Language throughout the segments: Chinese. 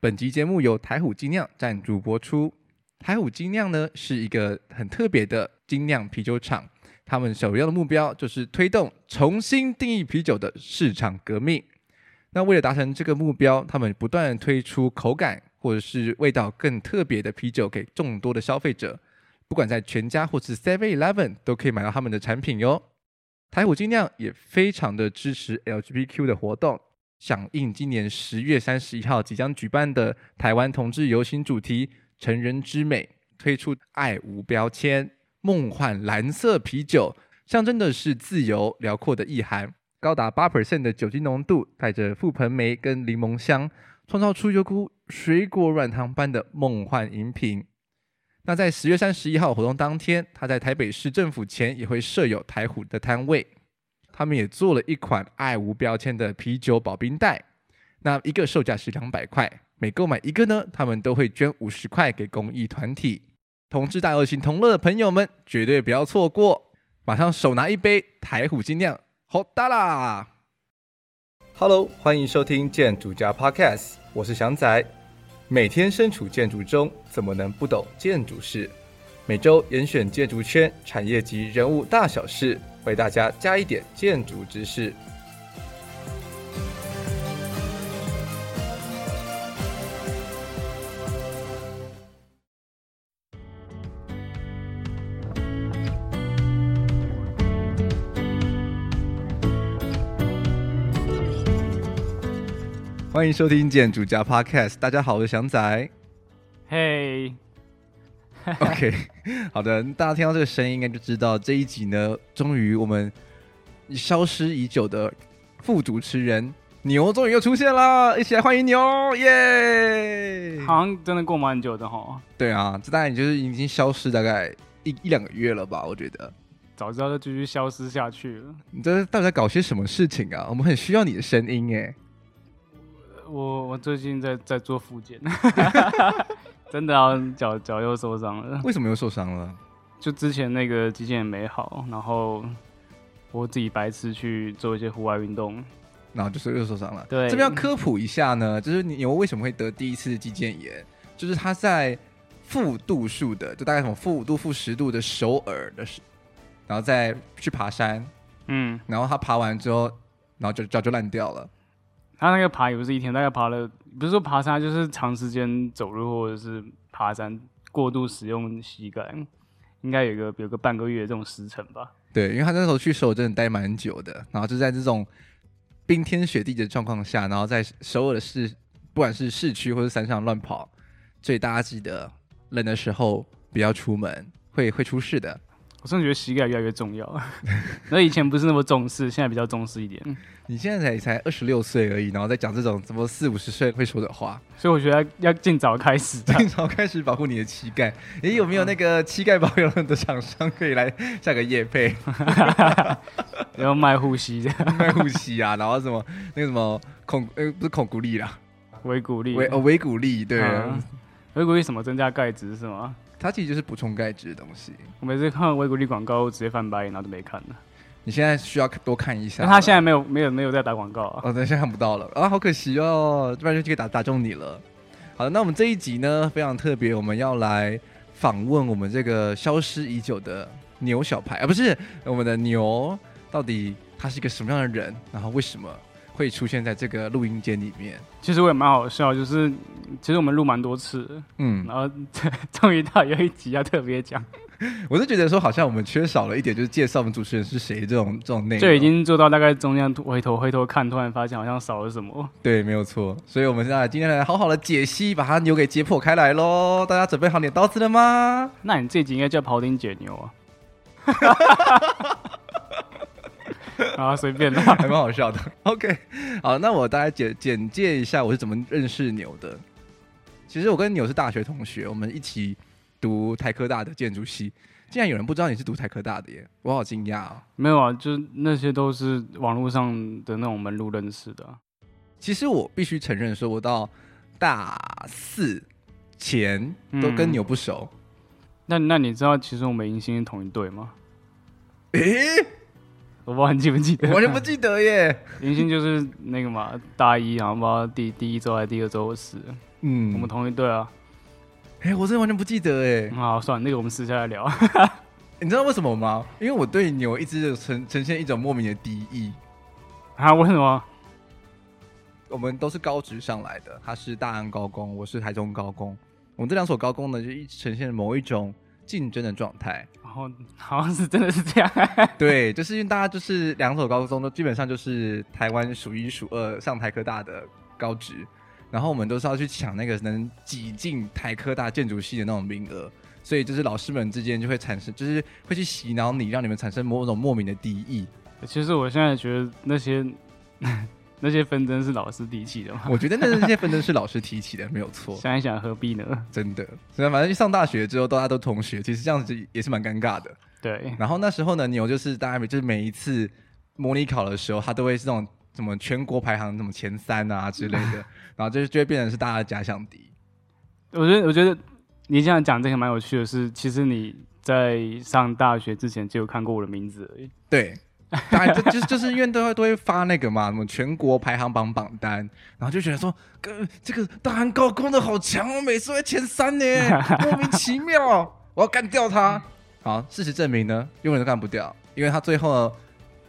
本集节目由台虎精酿赞助播出。台虎精酿呢是一个很特别的精酿啤酒厂，他们首要的目标就是推动重新定义啤酒的市场革命。那为了达成这个目标，他们不断推出口感或者是味道更特别的啤酒给众多的消费者，不管在全家或是 Seven Eleven 都可以买到他们的产品哟。台虎精酿也非常的支持 LGBTQ 的活动。响应今年十月三十一号即将举办的台湾同志游行主题“成人之美”，推出爱无标签梦幻蓝色啤酒，象征的是自由辽阔的意涵。高达八 percent 的酒精浓度，带着覆盆莓跟柠檬香，创造出一股水果软糖般的梦幻饮品。那在十月三十一号活动当天，他在台北市政府前也会设有台虎的摊位。他们也做了一款爱无标签的啤酒保冰袋，那一个售价是两百块，每购买一个呢，他们都会捐五十块给公益团体。同志大游行同乐的朋友们绝对不要错过，马上手拿一杯台虎精酿，好哒啦！Hello，欢迎收听建筑家 Podcast，我是祥仔。每天身处建筑中，怎么能不懂建筑事？每周严选建筑圈产业及人物大小事。为大家加一点建筑知识。欢迎收听建筑家 Podcast，大家好，我是祥仔。嘿。OK，好的，大家听到这个声音，应该就知道这一集呢，终于我们消失已久的副主持人牛终于又出现了，一起来欢迎牛，耶！好像真的过蛮久的哈。对啊，这大概就是已经消失大概一一两个月了吧？我觉得，早知道就继续消失下去了。你这到底在搞些什么事情啊？我们很需要你的声音哎。我我最近在在做复健。真的啊，脚脚又受伤了。为什么又受伤了？就之前那个肌腱炎没好，然后我自己白痴去做一些户外运动，然后就是又受伤了。对，这边要科普一下呢，就是牛为什么会得第一次肌腱炎，就是他在负度数的，就大概什么负五度、负十度的首尔的时，然后再去爬山，嗯，然后他爬完之后，然后就脚就烂掉了。他那个爬也不是一天，大概爬了，不是说爬山，就是长时间走路或者是爬山，过度使用膝盖，应该有个有个半个月这种时程吧。对，因为他那时候去首尔真的待蛮久的，然后就在这种冰天雪地的状况下，然后在首尔市，不管是市区或者山上乱跑，所以大家记得冷的时候不要出门，会会出事的。我真的觉得膝盖越来越重要，那以前不是那么重视，现在比较重视一点。你现在才才二十六岁而已，然后再讲这种怎么四五十岁会说的话，所以我觉得要尽早开始，尽早开始保护你的膝盖。诶，有没有那个膝盖保养的厂商可以来下个夜配？然后卖护膝的，卖护膝啊，然后什么那个什么孔呃不是孔骨力啦，维骨力，维哦维骨力，对，维骨力什么增加钙质是吗？它其实就是补充钙质的东西。我每次看维骨力广告，我直接翻白眼，然后就没看了。你现在需要多看一下。那他现在没有没有没有在打广告啊？哦，对，现在看不到了啊，好可惜哦，不然就可以打打中你了。好的，那我们这一集呢非常特别，我们要来访问我们这个消失已久的牛小排啊，不是我们的牛，到底他是一个什么样的人？然后为什么？会出现在这个录音间里面，其实我也蛮好笑，就是其实我们录蛮多次，嗯，然后 终于到有一集要特别讲，我是觉得说好像我们缺少了一点，就是介绍我们主持人是谁这种这种内容，就已经做到大概中间回头回头看，突然发现好像少了什么。对，没有错，所以我们现在今天来好好的解析，把它牛给解剖开来喽。大家准备好你的刀子了吗？那你这集应该叫庖丁解牛啊。啊，随便的，还蛮好笑的。OK，好，那我大概简简介一下我是怎么认识牛的。其实我跟牛是大学同学，我们一起读台科大的建筑系。竟然有人不知道你是读台科大的耶，我好惊讶哦！没有啊，就那些都是网络上的那种门路认识的。其实我必须承认，说我到大四前都跟牛不熟。嗯、那那你知道，其实我们迎新是同一队吗？诶、欸。我不知道你记不记得，完全不记得耶。迎新就是那个嘛，大一，然后不知道第第一周还是第二周的事。嗯，我们同一队啊。哎、欸，我真的完全不记得哎。好，算了，那个我们私下来聊。你知道为什么吗？因为我对牛一直呈呈现一种莫名的敌意。啊？为什么？我们都是高职上来的，他是大安高工，我是台中高工。我们这两所高工呢，就一直呈现某一种竞争的状态。然后好像是真的是这样。对，就是因为大家就是两所高中都基本上就是台湾数一数二上台科大的高职，然后我们都是要去抢那个能挤进台科大建筑系的那种名额。所以就是老师们之间就会产生，就是会去洗脑你，让你们产生某种莫名的敌意。其实我现在觉得那些那些纷争是老师提起的吗。我觉得那那些纷争是老师提起的，没有错。想一想，何必呢？真的，所以反正上大学之后，大家都同学，其实这样子也是蛮尴尬的。对。然后那时候呢，牛就是大家就是每一次模拟考的时候，他都会是那种什么全国排行什么前三啊之类的，然后就就会变成是大家的假想敌。我觉得，我觉得。你这样讲这个蛮有趣的是，其实你在上大学之前就有看过我的名字而已。对，当然就就就是因为都会都会发那个嘛，什么全国排行榜榜单，然后就觉得说，哥这个大韩高工的好强哦，每次会前三呢，莫名其妙，我要干掉他。好，事实证明呢，永远都干不掉，因为他最后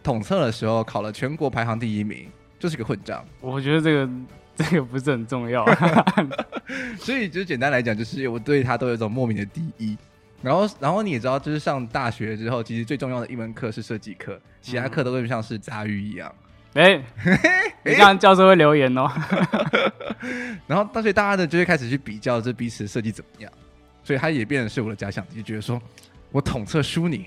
统测的时候考了全国排行第一名，就是个混账。我觉得这个。这个不是很重要，所以就简单来讲，就是我对他都有一种莫名的敌意。然后，然后你也知道，就是上大学之后，其实最重要的一门课是设计课，其他课都会像是杂鱼一样。哎、欸，你这样教授会留言哦。然后，大学大家的就会开始去比较这彼此设计怎么样，所以他也变成是我的假想敌，就觉得说我统测输你，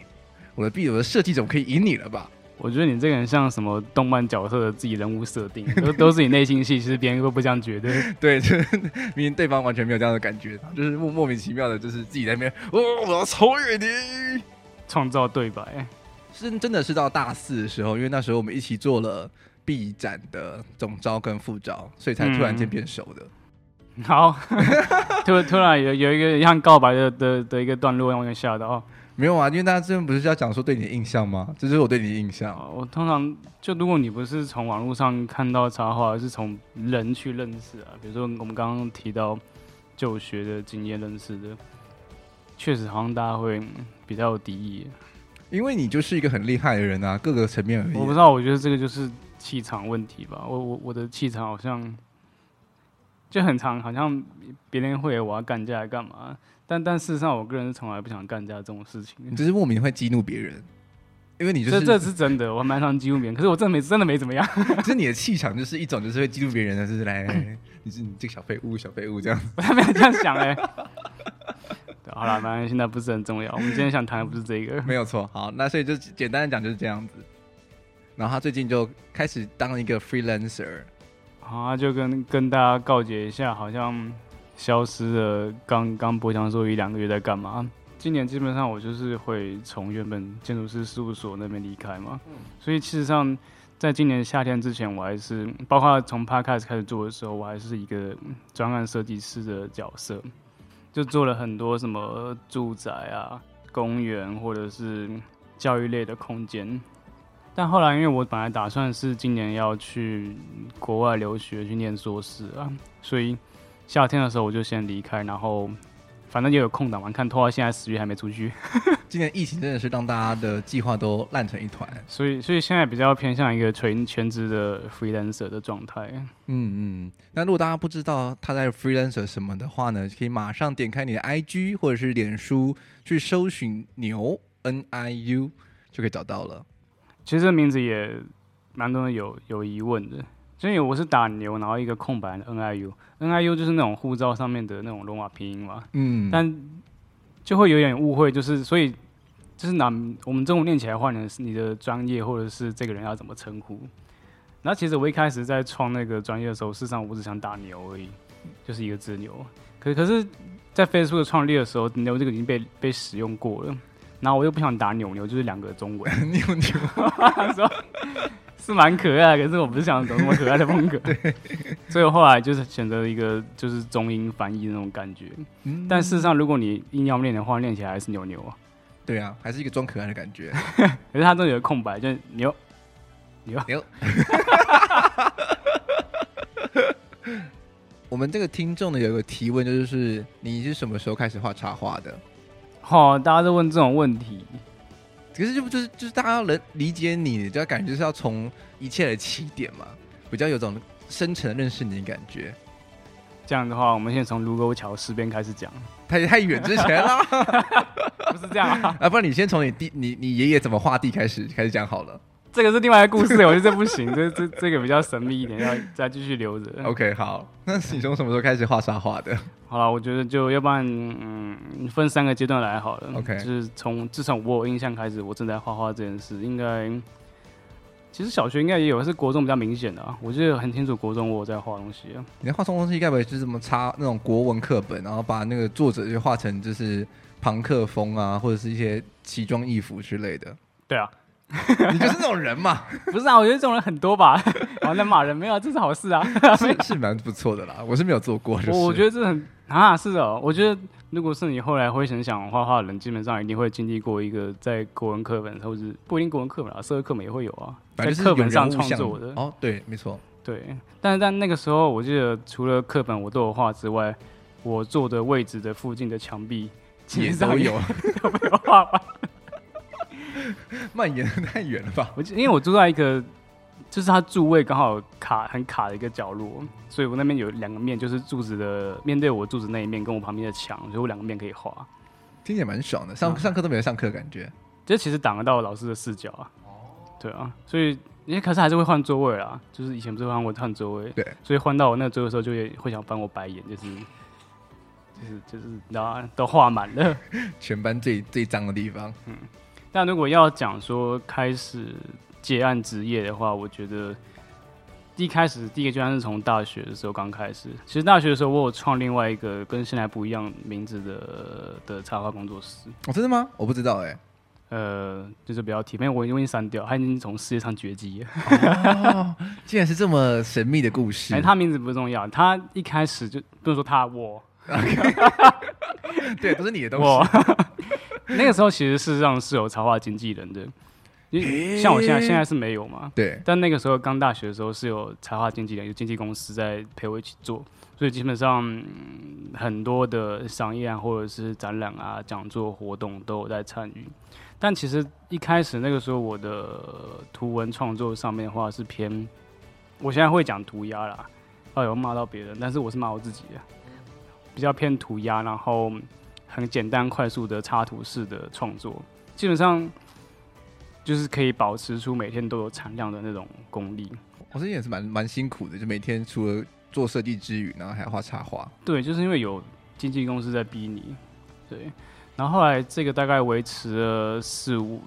我的毕我的设计总可以赢你了吧？我觉得你这个人像什么动漫角色的自己人物设定，都都是你内心戏，其实别人会不这样觉得。对，就是明明对方完全没有这样的感觉，就是莫莫名其妙的，就是自己在那边，哦，我要超越你，创造对白。是真的是到大四的时候，因为那时候我们一起做了 B 展的总招跟副招，所以才突然间变熟的。嗯、好，突突然有有一个像告白的的的一个段落，让我吓到。没有啊，因为大家这边不是要讲说对你的印象吗？这就是我对你的印象。我通常就如果你不是从网络上看到插画，而是从人去认识啊，比如说我们刚刚提到就学的经验认识的，确实好像大家会比较有敌意。因为你就是一个很厉害的人啊，各个层面而已。我不知道，我觉得这个就是气场问题吧。我我我的气场好像就很长，好像别人会我要干架干嘛？但但事实上，我个人是从来不想干架这种事情。你就是莫名会激怒别人，因为你就是这这是真的，我蛮常激怒别人。可是我真的没真的没怎么样。就是你的气场就是一种，就是会激怒别人的，就是来，你是你这个小废物，小废物这样。我还没有这样想哎。好了，反正现在不是很重要。我们今天想谈的不是这个。没有错。好，那所以就简单的讲就是这样子。然后他最近就开始当一个 freelancer。好，啊就跟跟大家告诫一下，好像。消失了，刚刚博强说一两个月在干嘛？今年基本上我就是会从原本建筑师事务所那边离开嘛，所以其实上在今年夏天之前，我还是包括从 Podcast 开始做的时候，我还是一个专案设计师的角色，就做了很多什么住宅啊、公园或者是教育类的空间。但后来因为我本来打算是今年要去国外留学去念硕士啊，所以。夏天的时候我就先离开，然后反正也有空档嘛，看拖到现在十月还没出去。今年疫情真的是让大家的计划都烂成一团，所以所以现在比较偏向一个全全职的 freelancer 的状态。嗯嗯，那如果大家不知道他在 freelancer 什么的话呢，可以马上点开你的 IG 或者是脸书去搜寻牛 N I U 就可以找到了。其实这名字也蛮多人有有疑问的。所以我是打牛，然后一个空白的 N I U，N I U 就是那种护照上面的那种罗马拼音嘛。嗯。但就会有点误会，就是所以就是拿我们中文念起来的话呢，是你的专业或者是这个人要怎么称呼？然后其实我一开始在创那个专业的时候，事实上我只想打牛而已，就是一个字牛。可可是，在 Facebook 创立的时候，牛这个已经被被使用过了，然后我又不想打扭扭，就是两个中文 牛牛。是蛮可爱的，可是我不是想走那么可爱的风格，对，所以我后来就是选择一个就是中英翻译的那种感觉。嗯，但事实上，如果你硬要练的话，练起来还是牛牛啊。对啊，还是一个装可爱的感觉。可是它这里有个空白，就是牛牛牛。我们这个听众呢有一个提问，就是你是什么时候开始画插画的？好、哦，大家都问这种问题，可是就不就是就是大家能理解你，就要感觉就是要从一切的起点嘛，比较有种深层的认识你的感觉。这样的话，我们先从卢沟桥事变开始讲。太太远之前了，不是这样啊？啊，不然你先从你弟、你你爷爷怎么画地开始开始讲好了。这个是另外一个故事，我觉得这不行，这这这个比较神秘一点，要再继续留着。OK，好，那你从什么时候开始画沙画的？好了，我觉得就要不然，嗯，分三个阶段来好了。OK，就是从至少我有印象开始，我正在画画这件事，应该其实小学应该也有，是国中比较明显的啊。我记得很清楚，国中我有在画东西啊。你在画什么东西？该不会就是什么插那种国文课本，然后把那个作者就画成就是朋克风啊，或者是一些奇装异服之类的？对啊。你就是那种人嘛？不是啊，我觉得这种人很多吧。完了骂人没有，这是好事啊，是是蛮不错的啦。我是没有做过，就是我觉得这很啊，是哦。我觉得如果是你后来会想想画画的人，基本上一定会经历过一个在国文课本，或者是不一定国文课本啊，社会课本也会有啊，在课本上创作的。哦，对，没错，对。但是在那个时候，我记得除了课本我都有画之外，我坐的位置的附近的墙壁也都有都没有画吧。蔓延的太远了吧？我因为我住在一个，就是它柱位刚好卡很卡的一个角落，所以我那边有两个面，就是柱子的面对我柱子那一面，跟我旁边的墙，所以我两个面可以画。听起来蛮爽的，上上课都没有上课感觉。这其实挡得到老师的视角啊。哦。对啊，所以因为可是还是会换座位啊，就是以前不是换过换座位，对，所以换到我那个座位的时候，就会会想翻我白眼，就是就是就是，然后？都画满了，全班最最脏的地方。嗯。但如果要讲说开始接案职业的话，我觉得一开始第一个阶段是从大学的时候刚开始。其实大学的时候，我有创另外一个跟现在不一样名字的的插画工作室。哦，真的吗？我不知道哎、欸。呃，就是不要提，因为我已经删掉，他已经从世界上绝迹了。哦，竟然是这么神秘的故事。哎，他名字不重要，他一开始就不能说他我。对，都是你的东西。那个时候其实事实上是有插画经纪人的，你像我现在现在是没有嘛。对。但那个时候刚大学的时候是有插画经纪人，有经纪公司在陪我一起做，所以基本上很多的商业啊，或者是展览啊、讲座活动都有在参与。但其实一开始那个时候我的图文创作上面的话是偏，我现在会讲涂鸦啦，哎呦骂到别人，但是我是骂我自己的，比较偏涂鸦，然后。很简单快速的插图式的创作，基本上就是可以保持出每天都有产量的那种功力。我最近也是蛮蛮辛苦的，就每天除了做设计之余，然后还要画插画。对，就是因为有经纪公司在逼你。对，然后后来这个大概维持了四五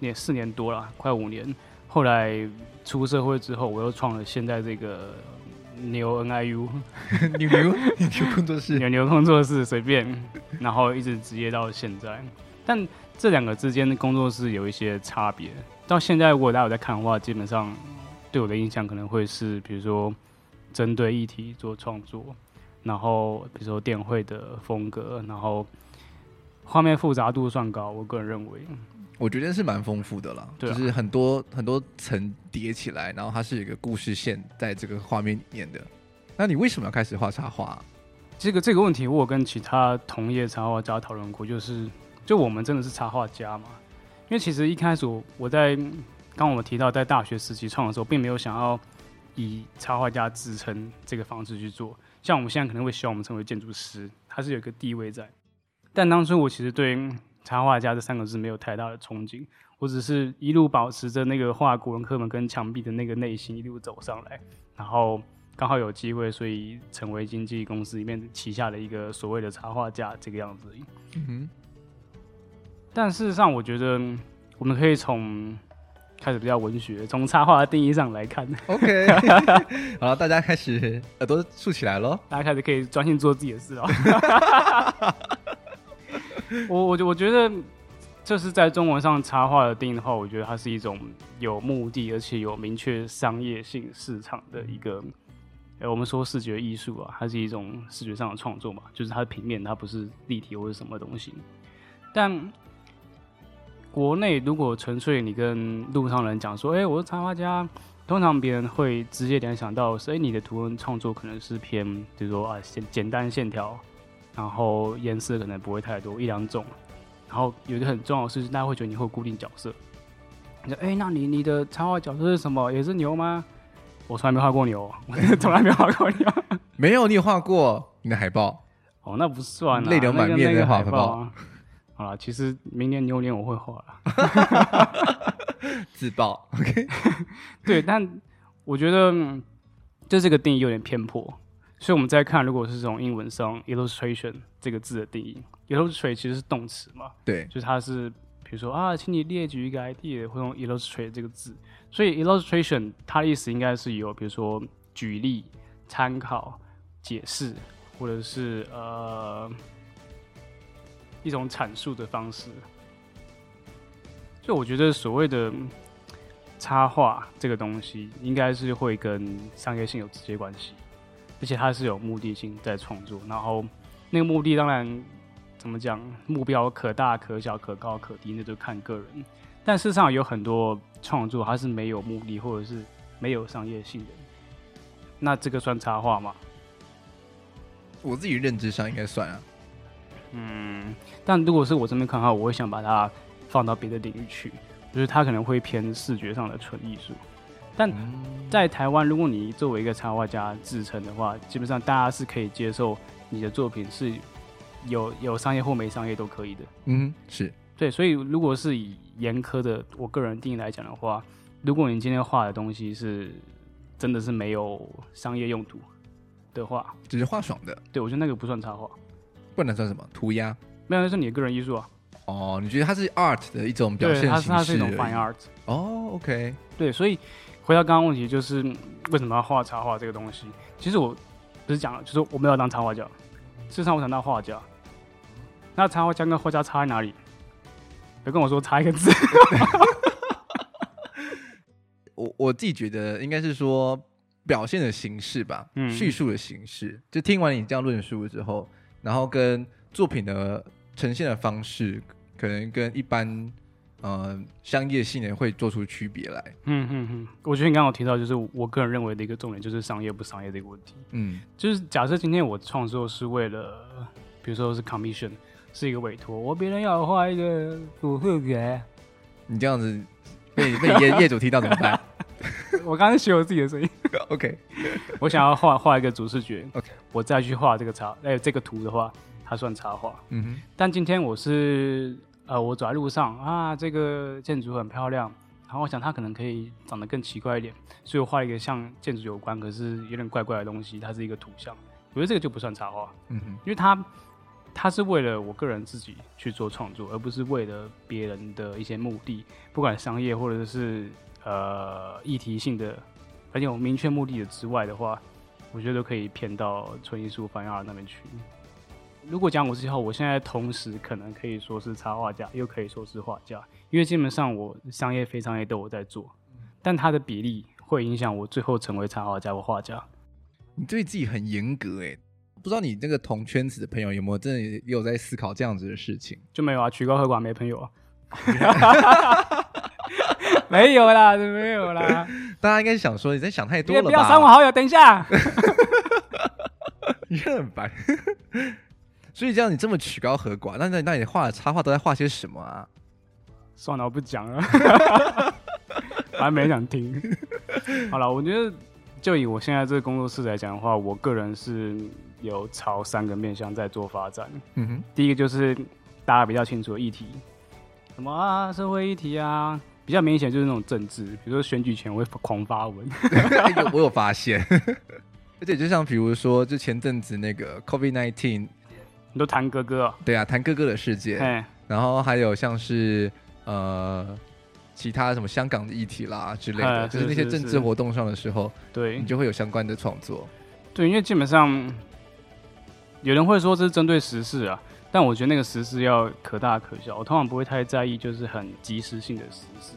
年，四年多了，快五年。后来出社会之后，我又创了现在这个。牛 N I U，牛 牛牛工作室，牛牛工作室随便，然后一直职业到现在。但这两个之间的工作室有一些差别。到现在，如果大家有在看的话，基本上对我的印象可能会是，比如说针对议题做创作，然后比如说电绘的风格，然后画面复杂度算高。我个人认为。我觉得是蛮丰富的啦，对啊，就是很多很多层叠起来，然后它是有一个故事线在这个画面里面的。那你为什么要开始画插画？这个这个问题，我有跟其他同业插画家讨论过，就是就我们真的是插画家嘛？因为其实一开始我我在刚我们提到在大学时期创的时候，并没有想要以插画家自称这个方式去做。像我们现在可能会希望我们成为建筑师，它是有一个地位在。但当初我其实对插画家这三个字没有太大的憧憬，我只是一路保持着那个画古文课本跟墙壁的那个内心一路走上来，然后刚好有机会，所以成为经纪公司里面旗下的一个所谓的插画家这个样子。嗯哼。但事实上，我觉得我们可以从开始比较文学，从插画的定义上来看。OK，好了，大家开始耳朵竖起来喽，大家开始可以专心做自己的事了。我我我觉得，这是在中文上插画的定义的话，我觉得它是一种有目的而且有明确商业性市场的一个，呃，我们说视觉艺术啊，它是一种视觉上的创作嘛，就是它的平面，它不是立体或者什么东西。但国内如果纯粹你跟路上人讲说，哎、我是插画家，通常别人会直接联想到是，哎、你的图文创作可能是偏，比如说啊，简简单线条，然后颜色可能不会太多，一两种。然后有一个很重要的事，大家会觉得你会固定角色。你说，哎、欸，那你你的插画角色是什么？也是牛吗？我从来没画过牛，我 从来没画过牛。没有，你有画过你的海报？哦，那不算啊，泪流满面的画海报啊。好了，其实明年牛年我会画了。自爆，OK。对，但我觉得就这个定义有点偏颇，所以我们再看，如果是这种英文上 illustration 这个字的定义，illustrate 其实是动词嘛？对，就是它是比如说啊，请你列举一个 idea，会用 illustrate 这个字，所以 illustration 它的意思应该是有比如说举例、参考、解释，或者是呃。一种阐述的方式，就我觉得所谓的插画这个东西，应该是会跟商业性有直接关系，而且它是有目的性在创作。然后那个目的当然怎么讲，目标可大可小，可高可低，那就看个人。但事实上有很多创作它是没有目的，或者是没有商业性的。那这个算插画吗？我自己认知上应该算啊。嗯，但如果是我这边看的话，我会想把它放到别的领域去，就是它可能会偏视觉上的纯艺术。但在台湾，如果你作为一个插画家自称的话，基本上大家是可以接受你的作品是有有商业或没商业都可以的。嗯，是对。所以如果是以严苛的我个人定义来讲的话，如果你今天画的东西是真的是没有商业用途的话，只是画爽的，对，我觉得那个不算插画。不能算什么涂鸦，没有，那是你的个人艺术啊。哦，你觉得它是 art 的一种表现形式？它是它是一种 fine art。哦，OK。对，所以回到刚刚问题，就是为什么要画插画这个东西？其实我不是讲了，就是我没有当插画家，事实上我想当画家。那插画家跟画家差在哪里？别跟我说差一个字。我我自己觉得应该是说表现的形式吧，嗯，叙述的形式。就听完你这样论述之后。然后跟作品的呈现的方式，可能跟一般呃商业性的会做出区别来。嗯嗯嗯，我觉得你刚刚有提到，就是我个人认为的一个重点，就是商业不商业的一个问题。嗯，就是假设今天我创作是为了，比如说是 commission，是一个委托，我别人要画一个主视觉，你这样子被 被业业主听到怎么办？我刚刚学我自己的声音。OK，我想要画画一个主视觉。OK，我再去画这个插，哎，这个图的话，它算插画。嗯哼。但今天我是呃，我走在路上啊，这个建筑很漂亮，然后我想它可能可以长得更奇怪一点，所以我画一个像建筑有关，可是有点怪怪的东西，它是一个图像。我觉得这个就不算插画。嗯哼。因为它它是为了我个人自己去做创作，而不是为了别人的一些目的，不管商业或者是呃议题性的。而且有明确目的的之外的话，我觉得都可以偏到纯艺术、fine art 那边去。如果讲我之后，我现在同时可能可以说是插画家，又可以说是画家，因为基本上我商业、非商业都有在做，但它的比例会影响我最后成为插画家或画家。你对自己很严格哎，不知道你那个同圈子的朋友有没有真的也有在思考这样子的事情？就没有啊，曲高和寡没朋友啊。没有啦，没有啦。大家应该想说你在想太多了吧？不要删我好友，等一下。你很烦。所以这样你这么曲高和寡，那那那你画的插画都在画些什么啊？算了，我不讲了。反正没人想听。好了，我觉得就以我现在这个工作室来讲的话，我个人是有朝三个面向在做发展。嗯哼。第一个就是大家比较清楚的议题。什么啊？社会议题啊，比较明显就是那种政治，比如说选举前我会狂发文。我有发现，而且就像比如说，就前阵子那个 COVID nineteen，你都谈哥哥，哦，对啊，谈哥哥的世界。然后还有像是呃其他什么香港的议题啦之类的，就是那些政治活动上的时候，对，你就会有相关的创作。对，因为基本上有人会说这是针对时事啊。但我觉得那个时事要可大可小，我通常不会太在意，就是很即时性的时事。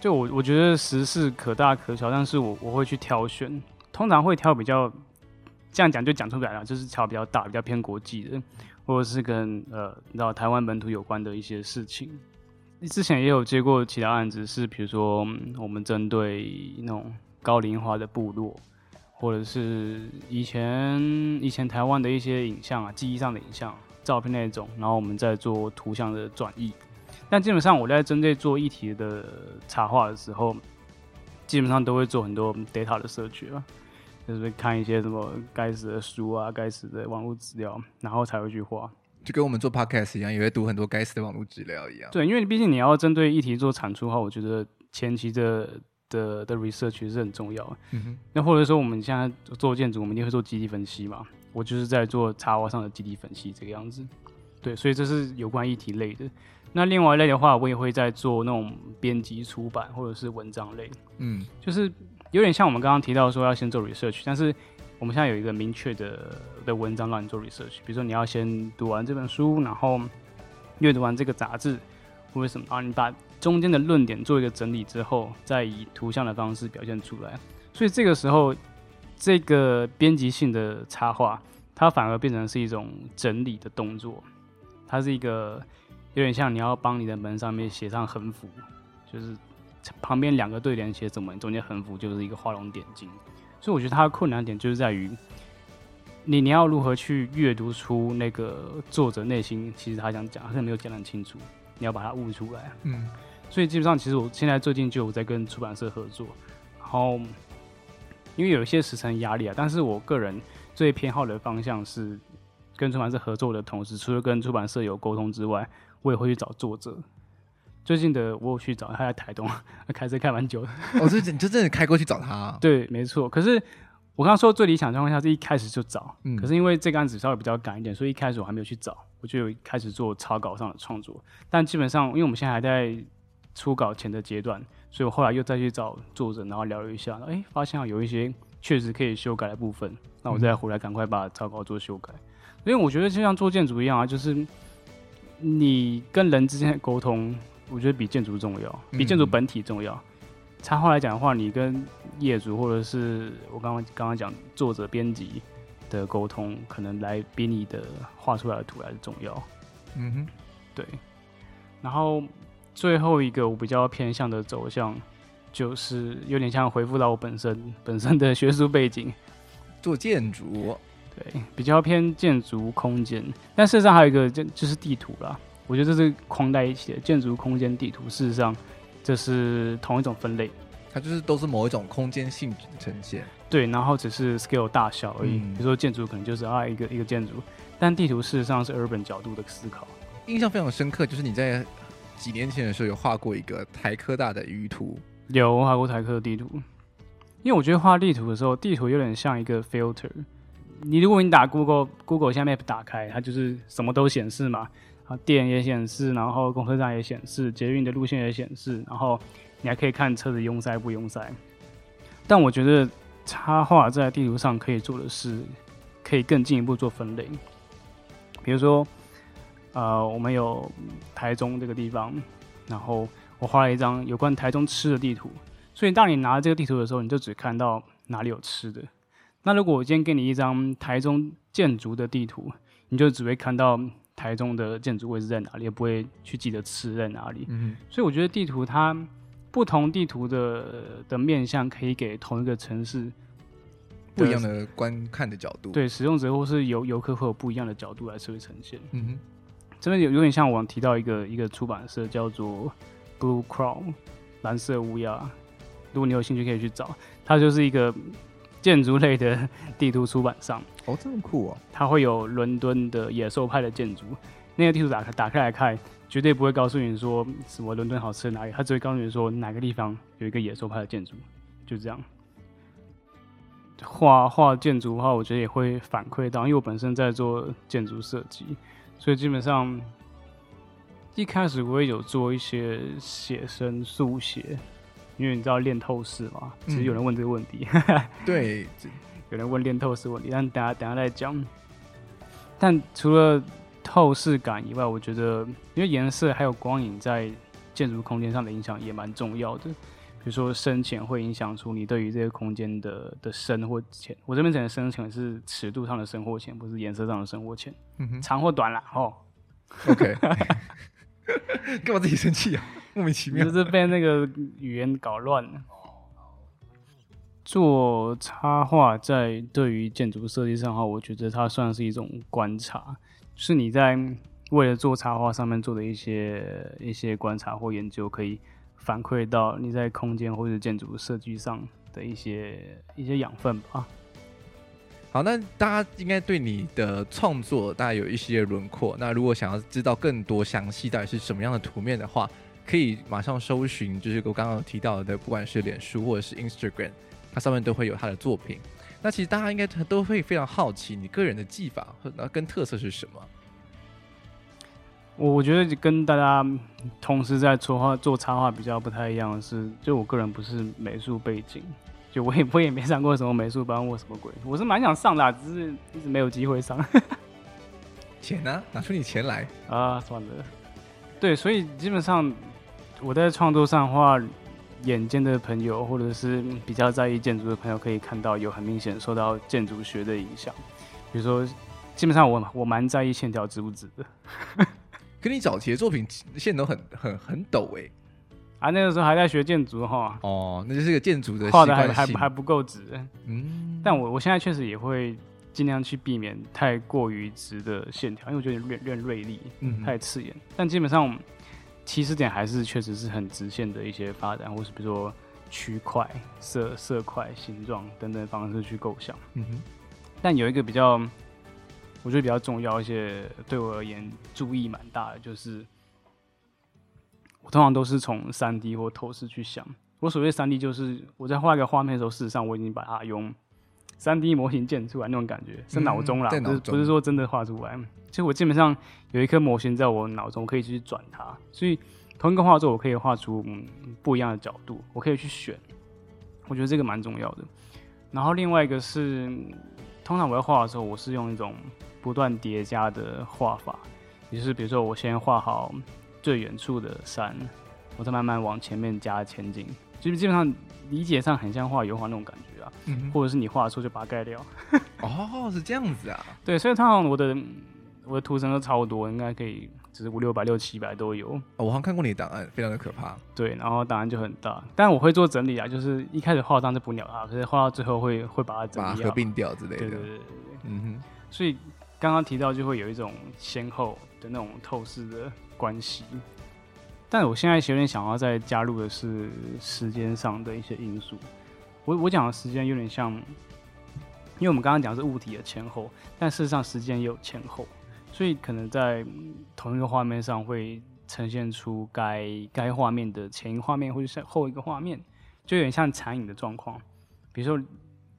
就我我觉得时事可大可小，但是我我会去挑选，通常会挑比较这样讲就讲出来了，就是挑比较大、比较偏国际的，或者是跟呃，你知道台湾本土有关的一些事情。之前也有接过其他案子，是比如说我们针对那种高龄化的部落，或者是以前以前台湾的一些影像啊，记忆上的影像、照片那种，然后我们在做图像的转译。但基本上我在针对做议题的插画的时候，基本上都会做很多 data 的摄取啊，就是看一些什么该死的书啊、该死的网络资料，然后才会去画。就跟我们做 podcast 一样，也会读很多该死的网络资料一样。对，因为毕竟你要针对议题做产出的话，我觉得前期的的的 research 是很重要。嗯哼。那或者说我们现在做建筑，我们一定会做基地分析嘛？我就是在做插画上的基地分析这个样子。对，所以这是有关议题类的。那另外一类的话，我也会在做那种编辑出版或者是文章类。嗯，就是有点像我们刚刚提到说要先做 research，但是。我们现在有一个明确的的文章让你做 research，比如说你要先读完这本书，然后阅读完这个杂志，或什么，然后你把中间的论点做一个整理之后，再以图像的方式表现出来。所以这个时候，这个编辑性的插画，它反而变成是一种整理的动作。它是一个有点像你要帮你的门上面写上横幅，就是旁边两个对联写什么，中间横幅就是一个画龙点睛。所以我觉得它的困难点就是在于，你你要如何去阅读出那个作者内心，其实他想讲，他是没有讲得很清楚，你要把它悟出来。嗯，所以基本上其实我现在最近就有在跟出版社合作，然后因为有一些时程压力啊，但是我个人最偏好的方向是跟出版社合作的同时，除了跟出版社有沟通之外，我也会去找作者。最近的我有去找他，在台东，开车开蛮久的。哦，就你就真的开过去找他啊？对，没错。可是我刚刚说最理想状况下是一开始就找，嗯，可是因为这个案子稍微比较赶一点，所以一开始我还没有去找，我就有开始做草稿上的创作。但基本上，因为我们现在还在初稿前的阶段，所以我后来又再去找作者，然后聊了一下，哎、欸，发现有一些确实可以修改的部分，那我再回来赶快把草稿做修改。因为我觉得就像做建筑一样啊，就是你跟人之间的沟通。我觉得比建筑重要，比建筑本体重要。插画来讲的话，你跟业主或者是我刚刚刚刚讲作者编辑的沟通，可能来比你的画出来的图来的重要。嗯哼，对。然后最后一个我比较偏向的走向，就是有点像回复到我本身本身的学术背景，做建筑。对，比较偏建筑空间，但事实上还有一个就就是地图啦。我觉得这是框在一起的建筑空间地图，事实上这是同一种分类，它就是都是某一种空间性质的呈现。对，然后只是 scale 大小而已。嗯、比如说建筑可能就是啊一个一个建筑，但地图事实上是 urban 角度的思考。印象非常深刻，就是你在几年前的时候有画过一个台科大的鱼图，有画过台科的地图。因为我觉得画地图的时候，地图有点像一个 filter。你如果你打 Google Google 现在 Map 打开，它就是什么都显示嘛。电也显示，然后公车站也显示，捷运的路线也显示，然后你还可以看车子拥塞不拥塞。但我觉得插画在地图上可以做的是，可以更进一步做分类。比如说，呃，我们有台中这个地方，然后我画了一张有关台中吃的地图。所以当你拿这个地图的时候，你就只看到哪里有吃的。那如果我今天给你一张台中建筑的地图，你就只会看到。台中的建筑位置在哪里？也不会去记得吃在哪里。嗯，所以我觉得地图它不同地图的的面向可以给同一个城市不一样的观看的角度。对，使用者或是游游客会有不一样的角度来社会呈现。嗯哼，这边有有点像我提到一个一个出版社叫做 Blue Crown 蓝色乌鸦，如果你有兴趣可以去找，它就是一个。建筑类的地图出版商哦，这么酷哦！它会有伦敦的野兽派的建筑，那个地图打开打开来看，绝对不会告诉你说什么伦敦好吃哪里，它只会告诉你说哪个地方有一个野兽派的建筑，就这样。画画建筑的话，我觉得也会反馈到，因为我本身在做建筑设计，所以基本上一开始我也有做一些写生速写。因为你知道练透视嘛？其实有人问这个问题。嗯、对，有人问练透视问题，但等下等下再讲。但除了透视感以外，我觉得因为颜色还有光影在建筑空间上的影响也蛮重要的。比如说深浅会影响出你对于这个空间的的深或浅。我这边讲的深浅是尺度上的深或浅，不是颜色上的深或浅。嗯哼，长或短啦。哦。OK。干嘛自己生气啊？莫名其妙，就是被那个语言搞乱了。做插画在对于建筑设计上的话，我觉得它算是一种观察，就是你在为了做插画上面做的一些一些观察或研究，可以反馈到你在空间或者建筑设计上的一些一些养分吧。好，那大家应该对你的创作大概有一些轮廓。那如果想要知道更多详细到底是什么样的图面的话，可以马上搜寻，就是我刚刚提到的，不管是脸书或者是 Instagram，它上面都会有他的作品。那其实大家应该都会非常好奇，你个人的技法和跟特色是什么？我我觉得跟大家同时在说话做插画比较不太一样的是，就我个人不是美术背景。就我也我也没上过什么美术班或什么鬼，我是蛮想上的，啊，只是一直没有机会上。钱呢？拿出你钱来啊！算了。对，所以基本上我在创作上的话，眼尖的朋友或者是比较在意建筑的朋友，可以看到有很明显受到建筑学的影响。比如说，基本上我我蛮在意线条直不直的。跟你早期的作品线都很很很陡哎，欸。啊，那个时候还在学建筑哈。哦，那就是个建筑的画的还还还不够直。嗯，但我我现在确实也会尽量去避免太过于直的线条，因为我觉得有点锐利，嗯，太刺眼。但基本上起始点还是确实是很直线的一些发展，或是比如说区块、色色块、形状等等方式去构想。嗯哼。但有一个比较，我觉得比较重要一些，对我而言注意蛮大的，就是。我通常都是从三 D 或透视去想。我所谓三 D，就是我在画一个画面的时候，事实上我已经把它用三 D 模型建出来那种感觉，是脑中啦，不是不是说真的画出来。其实我基本上有一颗模型在我脑中，可以去转它。所以同一个画作，我可以画出嗯不一样的角度，我可以去选。我觉得这个蛮重要的。然后另外一个是，通常我在画的时候，我是用一种不断叠加的画法，也就是比如说我先画好。最远处的山，我再慢慢往前面加前进，就是基本上理解上很像画油画那种感觉啊，嗯、或者是你画的时候就把它盖掉。哦，是这样子啊。对，所以通常我的我的图层都超多，应该可以，只是五六百、六七百都有。哦，我好像看过你的档案，非常的可怕。对，然后档案就很大，但我会做整理啊，就是一开始画上就不鸟它，可是画到最后会会把它整理合并掉之类的。对对对对，嗯哼。所以刚刚提到就会有一种先后的那种透视的关系，但我现在有点想要再加入的是时间上的一些因素。我我讲的时间有点像，因为我们刚刚讲是物体的前后，但事实上时间也有前后，所以可能在同一个画面上会呈现出该该画面的前一画面或者是后一个画面，就有点像残影的状况。比如说，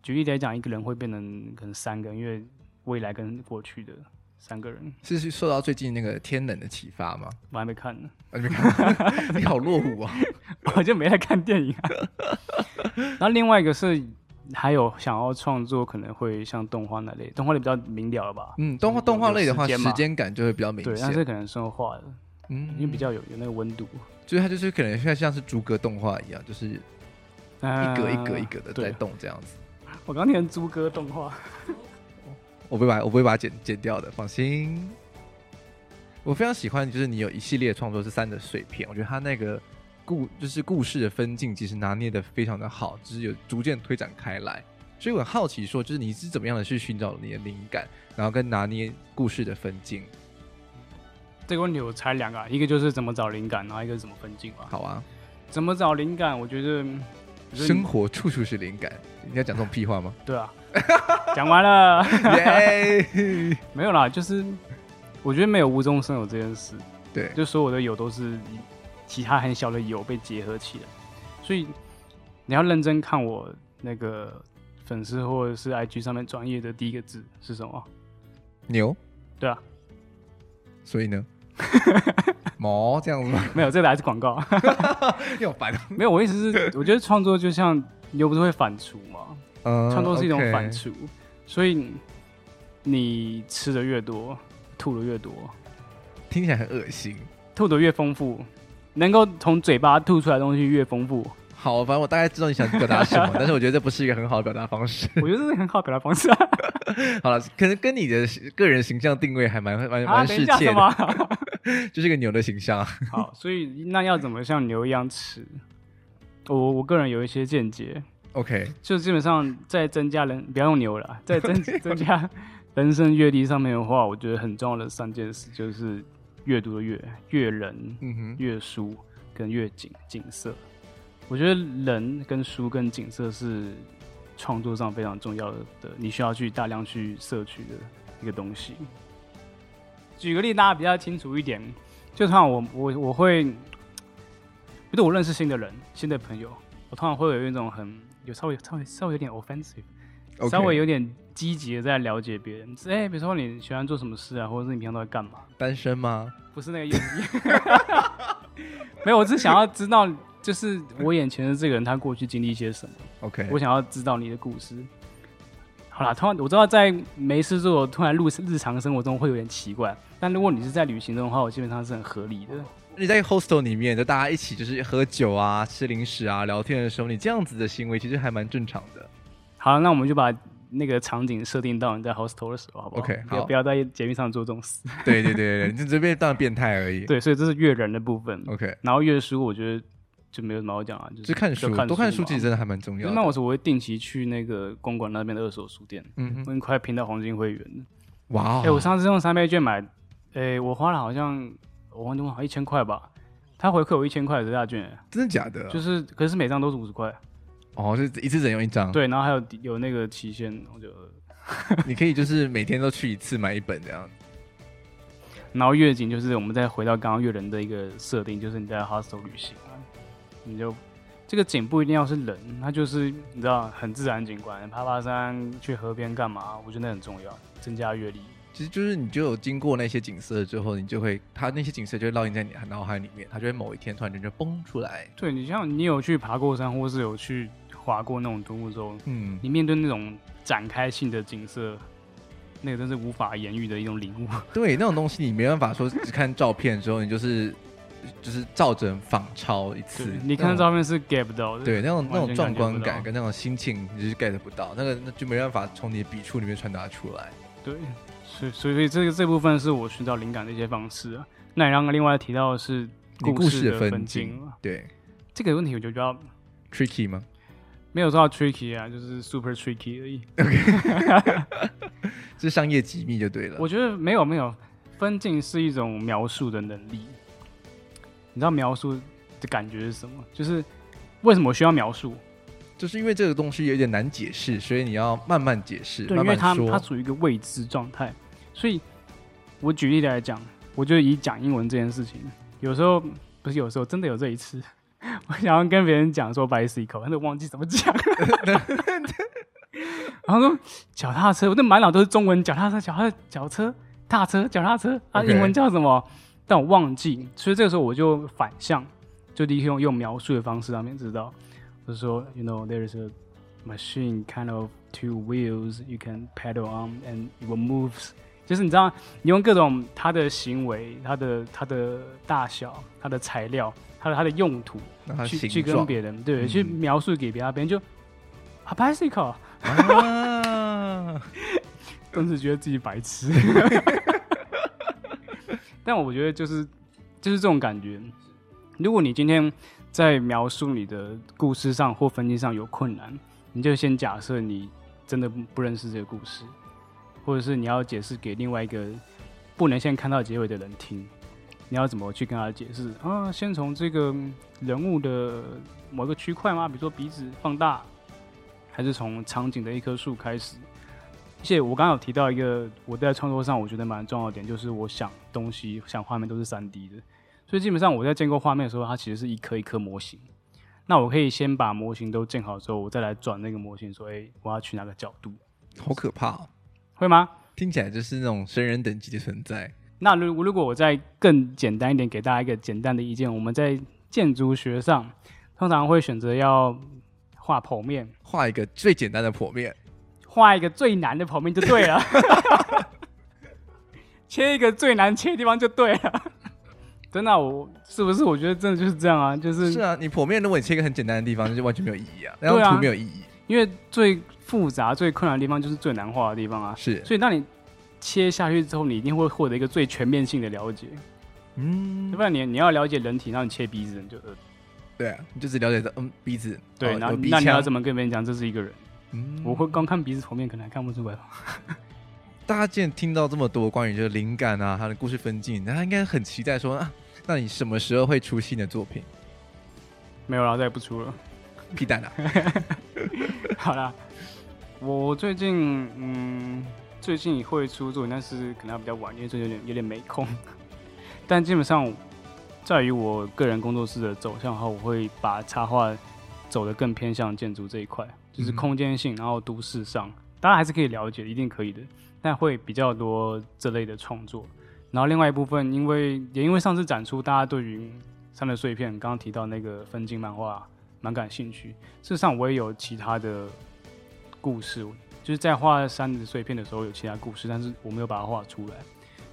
举例来讲，一个人会变成可能三个，因为未来跟过去的。三个人是受到最近那个天冷的启发吗？我还没看呢，还没看。你好落伍啊！我就没来看电影啊。然后另外一个是还有想要创作，可能会像动画那类，动画类比较明了吧？嗯，动画动画类的话，时间感就会比较明显。对，但是可能生活化的，嗯，因为比较有有那个温度。就是它就是可能像像是逐格动画一样，就是一格一格一格的在动这样子。呃、我刚念逐格动画。我不会把，我不会把它剪剪掉的，放心。我非常喜欢，就是你有一系列创作是三的碎片，我觉得他那个故就是故事的分镜，其实拿捏的非常的好，就是有逐渐推展开来。所以我很好奇，说就是你是怎么样的去寻找你的灵感，然后跟拿捏故事的分镜。这个问题我猜两个，一个就是怎么找灵感，然后一个是怎么分镜吧。好啊，怎么找灵感？我觉得生活处处是灵感。你要讲这种屁话吗？对啊。讲完了，没有啦，就是我觉得没有无中生有这件事，对，就所有的有都是其他很小的有被结合起来，所以你要认真看我那个粉丝或者是 IG 上面专业的第一个字是什么？牛，对啊，所以呢，毛这样子吗？没有，这个还是广告，又烦，没有，我意思是，我觉得创作就像牛不是会反刍吗？创作是一种反刍，uh. 所以你吃的越多，吐的越多，听起来很恶心。吐的越丰富，能够从嘴巴吐出来的东西越丰富。好，反正我大概知道你想表达什么，但是我觉得这不是一个很好的表达方式。我觉得这是很好的表达方式啊。好了，可能跟你的个人形象定位还蛮蛮蛮适切的，就是个牛的形象。好，所以那要怎么像牛一样吃？我我个人有一些见解。OK，就基本上在增加人，不要用牛了，在增增加人生阅历上面的话，我觉得很重要的三件事就是阅读的阅，阅人，嗯哼，阅书跟阅景景色。我觉得人跟书跟景色是创作上非常重要的，你需要去大量去摄取的一个东西。举个例，大家比较清楚一点，就像我我我会，比如我认识新的人、新的朋友，我通常会有一种很。有稍微稍微稍微有点 offensive，Okay. 稍微有点积极的在了解别人。哎、欸，比如说你喜欢做什么事啊，或者是你平常都在干嘛？单身吗？不是那个意思。没有，我只想要知道，就是我眼前的这个人，他过去经历一些什么。OK，我想要知道你的故事。好啦，突然我知道在没事做，突然录日常生活中会有点奇怪。但如果你是在旅行中的话，我基本上是很合理的。你在 hostel 里面，就大家一起就是喝酒啊、吃零食啊、聊天的时候，你这样子的行为其实还蛮正常的。好，那我们就把那个场景设定到你在 hostel 的时候，好不好？OK，不要不要在节目上做这种事。对对对对，你这边当然变态而已。对，所以这是阅人的部分。OK，然后阅书，我觉得就没有什么好讲啊，就是看书，多看书其实真的还蛮重要的。那我说我会定期去那个公馆那边的二手书店，嗯哼，我快拼到黄金会员。哇、哦！哎、欸，我上次用三倍券买，哎、欸，我花了好像我忘记好像一千块吧。他回馈我一千块的折价券，真的假的？就是，可是每张都是五十块。哦，就一次只能用一张。对，然后还有有那个期限，我就 你可以就是每天都去一次买一本这样。然后月景就是我们再回到刚刚阅人的一个设定，就是你在 hostel 旅行，你就这个景不一定要是人，它就是你知道很自然景观，爬爬山、去河边干嘛？我觉得那很重要，增加阅历。其实就是你就有经过那些景色之后，你就会，他那些景色就会烙印在你的脑海里面，他就会某一天突然间就蹦出来。对，你像你有去爬过山，或是有去滑过那种独木舟，嗯，你面对那种展开性的景色，那个真是无法言喻的一种领悟。对，那种东西你没办法说只看照片之后，你就是就是照着仿抄一次。你看照片是 get 不到的。对，那种那种壮观感跟那种心情你就是 get 不到，那个那就没办法从你的笔触里面传达出来。对。所以，所以这个这部分是我寻找灵感的一些方式啊。那你刚刚另外提到的是故事的分镜，对这个问题，我觉得比较 tricky 吗？没有说到 tricky 啊，就是 super tricky 而已。OK，这是商业机密就对了。我觉得没有没有，分镜是一种描述的能力。你知道描述的感觉是什么？就是为什么我需要描述？就是因为这个东西有点难解释，所以你要慢慢解释，对，慢慢说。因为它它处于一个未知状态，所以我举例来讲，我就以讲英文这件事情，有时候不是有时候真的有这一次，我想要跟别人讲说 bicycle，但是忘记怎么讲，然后说脚踏车，我那满脑都是中文，脚踏车，脚踏脚车，踏车，脚踏车，啊，英文叫什么？但我忘记，所以这个时候我就反向，就立刻用用描述的方式让别人知道。就是说，you know, there is a machine kind of two wheels you can pedal on and it will moves。就是你知道，你用各种它的行为、它的它的大小、它的材料、它的它的用途去去跟别人对、嗯、去描述给别人，别人就啊 bicycle 啊，顿时觉得自己白痴。但我觉得就是就是这种感觉。如果你今天。在描述你的故事上或分析上有困难，你就先假设你真的不认识这个故事，或者是你要解释给另外一个不能先看到结尾的人听，你要怎么去跟他解释啊？先从这个人物的某个区块吗？比如说鼻子放大，还是从场景的一棵树开始？而且我刚刚有提到一个我在创作上我觉得蛮重要的点，就是我想东西、想画面都是三 D 的。所以基本上我在建构画面的时候，它其实是一颗一颗模型。那我可以先把模型都建好之后，我再来转那个模型，说：“哎、欸，我要去哪个角度？”好可怕哦！会吗？听起来就是那种神人等级的存在。那如如果我再更简单一点，给大家一个简单的意见，我们在建筑学上通常会选择要画剖面，画一个最简单的剖面，画一个最难的剖面就对了，切一个最难切的地方就对了。真的、啊，我是不是？我觉得真的就是这样啊，就是是啊。你剖面，如果你切一个很简单的地方，那就完全没有意义啊，那张图没有意义。因因为最复杂、最困难的地方就是最难画的地方啊。是，所以当你切下去之后，你一定会获得一个最全面性的了解。嗯，要不然你你要了解人体，然后你切鼻子，你就呃，对啊，你就只了解到嗯鼻子，对，然后那你要怎么跟别人讲这是一个人？嗯，我会光看鼻子剖面，可能还看不出来。大家既然听到这么多关于就是灵感啊，他的故事分镜，那他应该很期待说啊，那你什么时候会出新的作品？没有了，再也不出了，屁蛋了。好了，我最近嗯，最近也会出作品，但是可能要比较晚，因为最近有点有点没空。但基本上，在于我个人工作室的走向后，我会把插画走的更偏向建筑这一块，就是空间性，然后都市上，大家还是可以了解，一定可以的。但会比较多这类的创作。然后另外一部分，因为也因为上次展出，大家对于山的碎片刚刚提到那个分镜漫画蛮感兴趣。事实上，我也有其他的故事，就是在画山的碎片的时候有其他故事，但是我没有把它画出来。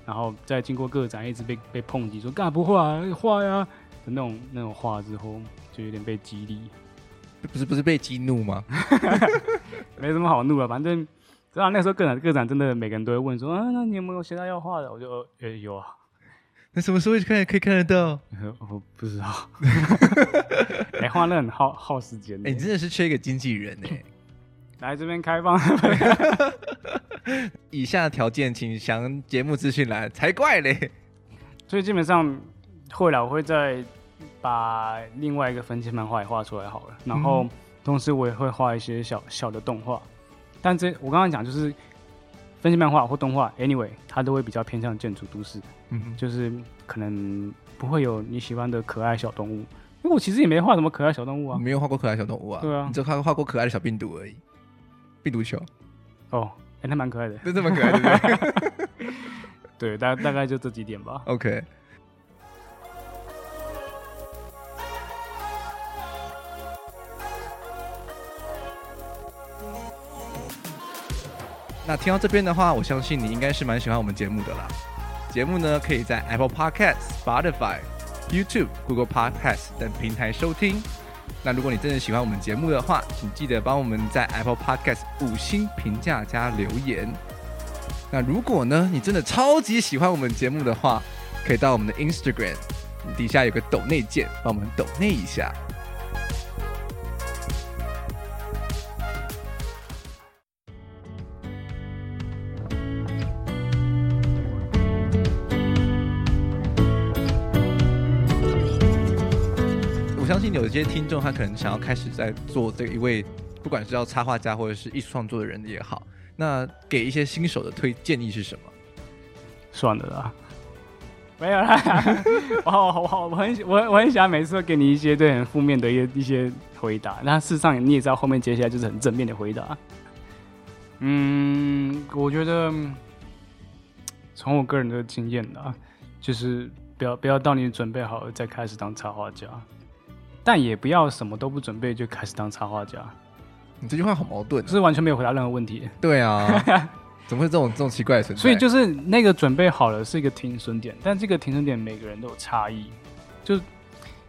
然后在经过个展，一直被被抨击说干不画画呀的那种那种画之后，就有点被激励。不是不是被激怒吗？没什么好怒的，反正知道那时候个展个展真的每个人都会问说啊，那你有没有其他要画的？我就呃有啊。那什么时候看可以看得到？我不知道。哎、欸，画那很耗耗时间。哎、欸，你真的是缺一个经纪人哎、欸。来这边开放。以下条件请详节目资讯栏才怪嘞！所以基本上会了，我会再把另外一个分镜漫画也画出来好了。然后同时我也会画一些小小的动画。但这我刚刚讲就是分析漫画或动画，anyway，它都会比较偏向建筑都市。嗯哼，就是可能不会有你喜欢的可爱小动物，因为我其实也没画什么可爱小动物啊。没有画过可爱小动物啊？对啊，你只画画过可爱的小病毒而已。病毒球。哦。哎，那蛮可爱的，真的蛮可爱的，对，大大概就这几点吧。OK。那听到这边的话，我相信你应该是蛮喜欢我们节目的啦。节目呢，可以在 Apple Podcast、Spotify、YouTube、Google Podcast 等平台收听。那如果你真的喜欢我们节目的话，请记得帮我们在 Apple Podcast 五星评价加留言。那如果呢，你真的超级喜欢我们节目的话，可以到我们的 Instagram 底下有个抖内键，帮我们抖内一下。有些听众，他可能想要开始在做这一位，不管是要插画家或者是艺术创作的人也好，那给一些新手的推建议是什么？算了啦，没有啦，我我我我很我我很喜欢每次都给你一些对很负面的一些一些回答，那事实上你也知道后面接下来就是很正面的回答。嗯，我觉得从我个人的经验啊，就是不要不要到你准备好了再开始当插画家。但也不要什么都不准备就开始当插画家。你这句话好矛盾，是完全没有回答任何问题。对啊，怎么会这种这种奇怪的存在？所以就是那个准备好了是一个停损点，但这个停损点每个人都有差异。就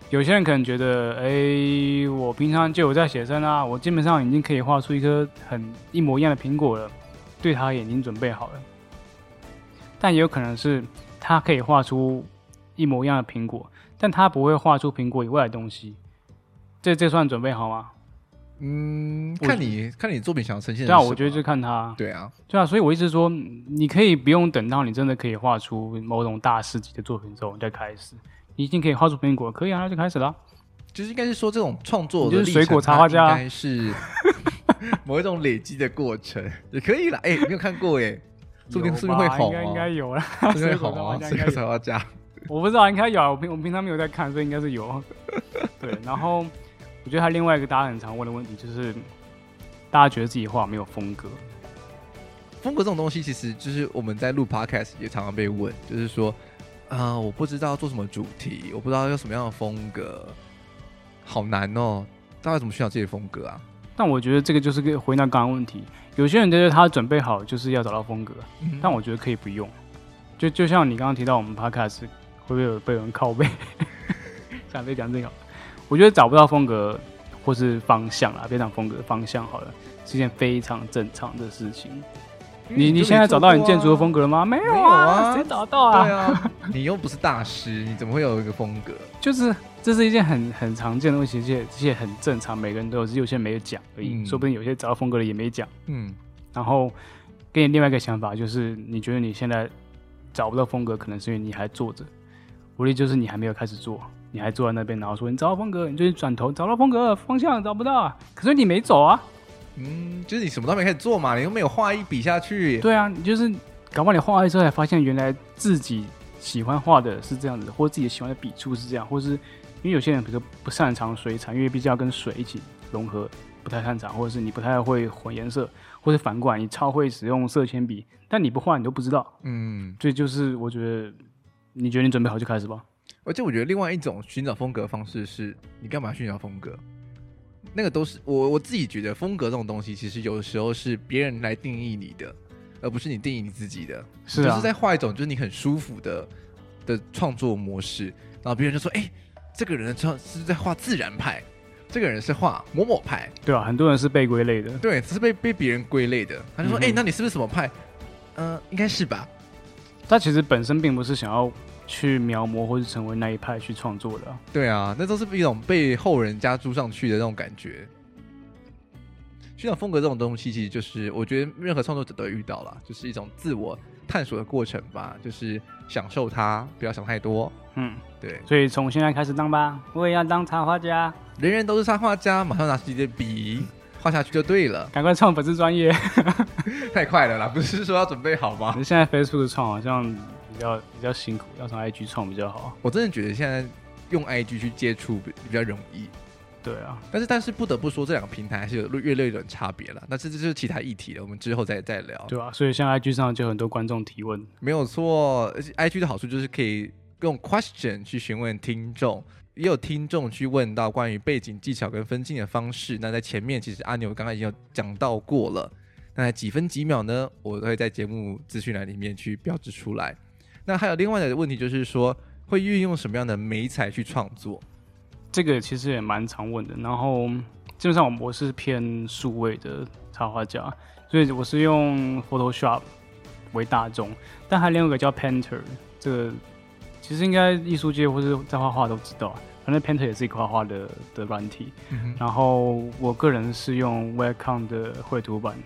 有些人可能觉得，哎、欸，我平常就有在写生啊，我基本上已经可以画出一颗很一模一样的苹果了，对他已经准备好了。但也有可能是他可以画出一模一样的苹果，但他不会画出苹果以外的东西。这这算准备好吗？嗯，看你看你作品想要呈现的。对啊，我觉得就看他。对啊，对啊，所以我一直说，你可以不用等到你真的可以画出某种大师级的作品之后你再开始。你已经可以画出苹果，可以啊，那就开始了。就是应该是说，这种创作就是水果插画家，应该是 某一种累积的过程，也可以了。哎、欸，没有看过哎，说不定说不定会红、哦，应该应该有了，水果插画家。我不知道，应该有。我平我平常没有在看，所以应该是有。对，然后。我觉得他另外一个大家很常问的问题就是，大家觉得自己画没有风格。风格这种东西，其实就是我们在录 podcast 也常常被问，就是说，啊、呃，我不知道做什么主题，我不知道要什么样的风格，好难哦。大家怎么寻找自己的风格啊？但我觉得这个就是个回答刚刚问题。有些人觉得他准备好就是要找到风格，嗯、但我觉得可以不用。就就像你刚刚提到我们 podcast 会不会有被人靠背？想被讲这个。我觉得找不到风格，或或是方向啦，非常风格的方向好了，是件非常正常的事情。你你现在找到你建筑的风格了吗？没有啊，谁找到啊？对啊，你又不是大师，你怎么会有一个风格？就是这是一件很很常见的问题，这些这些很正常，每个人都有，只是有些人没有讲而已。嗯、说不定有些找到风格的也没讲。嗯，然后给你另外一个想法，就是你觉得你现在找不到风格，可能是因为你还坐着，无力就是你还没有开始做，你还坐在那边，然后说你找到风格，你就转头找到风格方向找不到啊，可是你没走啊。嗯，就是你什么都没开始做嘛，你又没有画一笔下去。对啊，你就是搞不好你画完之后才发现，原来自己喜欢画的是这样子，或者自己喜欢的笔触是这样，或是因为有些人比如说不擅长水彩，因为毕竟要跟水一起融合，不太擅长，或者是你不太会混颜色，或者反过来你超会使用色铅笔，但你不画你都不知道。嗯，所以就是我觉得，你觉得你准备好就开始吧。而且我觉得另外一种寻找风格的方式是，你干嘛寻找风格？那个都是我我自己觉得风格这种东西，其实有的时候是别人来定义你的，而不是你定义你自己的。是啊，就是在画一种就是你很舒服的的创作模式，然后别人就说：“哎，这个人创是在画自然派，这个人是画某某派。”对啊，很多人是被归类的。对，是被被别人归类的。他就说：“哎、那你是不是什么派？”嗯、呃，应该是吧。他其实本身并不是想要。去描摹或是成为那一派去创作的，对啊，那都是一种被后人加注上去的那种感觉。寻找风格这种东西，其实就是我觉得任何创作者都会遇到了，就是一种自我探索的过程吧，就是享受它，不要想太多。嗯，对。所以从现在开始当吧，我也要当插画家。人人都是插画家，马上拿起你的笔画下去就对了。赶快创粉丝专业，太快了啦！不是说要准备好吗？你现在 Facebook 创好像。比较比较辛苦，要从 IG 创比较好。我真的觉得现在用 IG 去接触比较容易。对啊，但是但是不得不说，这两个平台还是有越来越有点差别了。那这这就是其他议题了，我们之后再再聊。对啊，所以像 IG 上就很多观众提问，没有错。而且 IG 的好处就是可以用 question 去询问听众，也有听众去问到关于背景技巧跟分镜的方式。那在前面其实阿牛刚刚已经有讲到过了。那在几分几秒呢？我都会在节目资讯栏里面去标志出来。那还有另外的问题，就是说会运用什么样的媒材去创作？这个其实也蛮常问的。然后基本上我我是偏数位的插画家，所以我是用 Photoshop 为大众。但还另外一个叫 Painter，这个其实应该艺术界或是在画画都知道。反正 Painter 也是一个画画的的软体。嗯、然后我个人是用 Wacom 的绘图板。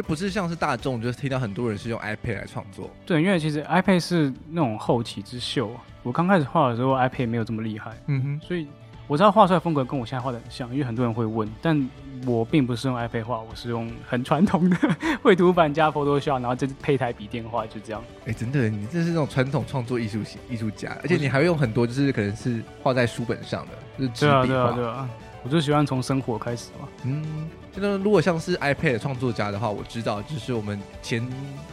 就不是像是大众，就是听到很多人是用 iPad 来创作。对，因为其实 iPad 是那种后起之秀。我刚开始画的时候，iPad 没有这么厉害。嗯哼。所以我知道画出来风格跟我现在画的很像，因为很多人会问。但我并不是用 iPad 画，我是用很传统的 绘图板加 Photoshop，然后再配台笔电画，就这样。哎、欸，真的，你这是那种传统创作艺术型艺术家，而且你还会用很多，就是可能是画在书本上的，就是纸笔画。对啊，对啊，对啊。我就喜欢从生活开始嘛。嗯。就那如果像是 iPad 创作家的话，我知道就是我们前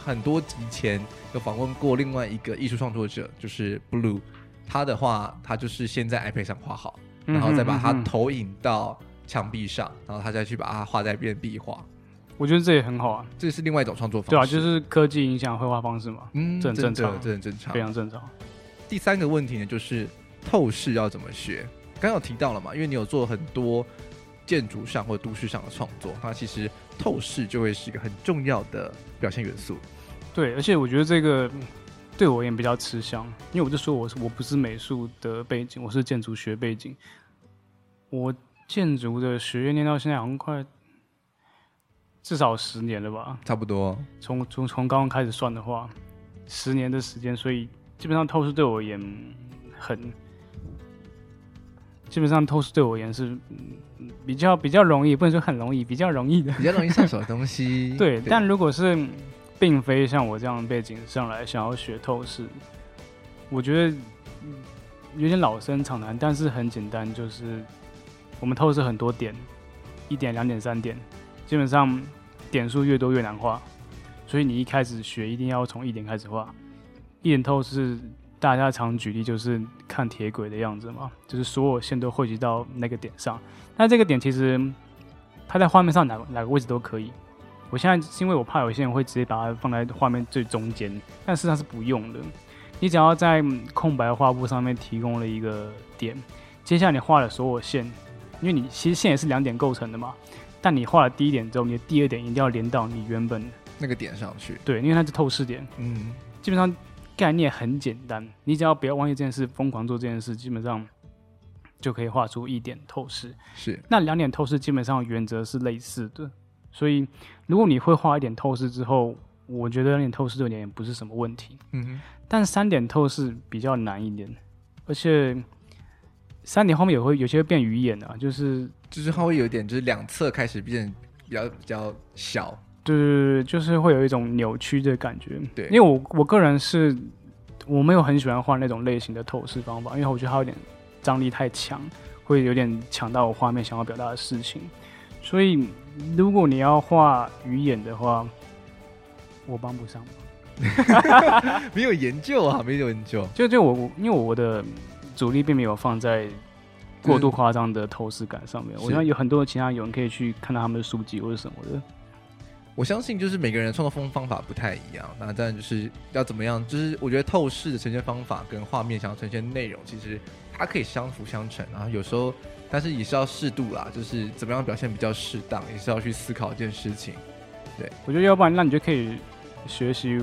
很多集前有访问过另外一个艺术创作者，就是 Blue。他的话，他就是先在 iPad 上画好，然后再把它投影到墙壁上，然后他再去把它画在变壁画。我觉得这也很好啊，这是另外一种创作方式。对啊，就是科技影响绘画方式嘛。嗯，这很正常，这很正常，非常正常。第三个问题呢，就是透视要怎么学？刚刚有提到了嘛，因为你有做很多。建筑上或都市上的创作，那其实透视就会是一个很重要的表现元素。对，而且我觉得这个对我也比较吃香，因为我就说我是我不是美术的背景，我是建筑学背景。我建筑的学院念到现在好像快至少十年了吧？差不多。从从从刚刚开始算的话，十年的时间，所以基本上透视对我而言很。基本上透视对我而言是比较比较容易，不能说很容易，比较容易的，比较容易上手的东西。对，对但如果是并非像我这样背景上来想要学透视，我觉得有点老生常谈，但是很简单，就是我们透视很多点，一点、两点、三点，基本上点数越多越难画，所以你一开始学一定要从一点开始画，一点透视。大家常举例就是看铁轨的样子嘛，就是所有线都汇集到那个点上。那这个点其实它在画面上哪哪个位置都可以。我现在是因为我怕有些人会直接把它放在画面最中间，但事实上是不用的。你只要在空白画布上面提供了一个点，接下来你画的所有线因为你其实线也是两点构成的嘛，但你画了第一点之后，你的第二点一定要连到你原本那个点上去。对，因为它是透视点。嗯，基本上概念很简单，你只要不要忘记这件事，疯狂做这件事，基本上就可以画出一点透视。是，那两点透视基本上原则是类似的，所以如果你会画一点透视之后，我觉得两点透视这点也不是什么问题。嗯哼，但三点透视比较难一点，而且。三点后面也会有些会变鱼眼啊，就是就是它会有一点，就是两侧开始变比较比较小，对对对，就是会有一种扭曲的感觉。对，因为我我个人是我没有很喜欢画那种类型的透视方法，因为我觉得它有点张力太强，会有点抢到我画面想要表达的事情。所以如果你要画鱼眼的话，我帮不上忙。没有研究啊，没有研究。就就我因为我的。主力并没有放在过度夸张的透视感上面，嗯、我想有很多其他有人可以去看到他们的书籍或者什么的。我相信就是每个人创作方方法不太一样，那当然就是要怎么样，就是我觉得透视的呈现方法跟画面想要呈现内容，其实它可以相辅相成啊。有时候，但是也是要适度啦，就是怎么样表现比较适当，也是要去思考一件事情。对，我觉得要不然那你就可以学习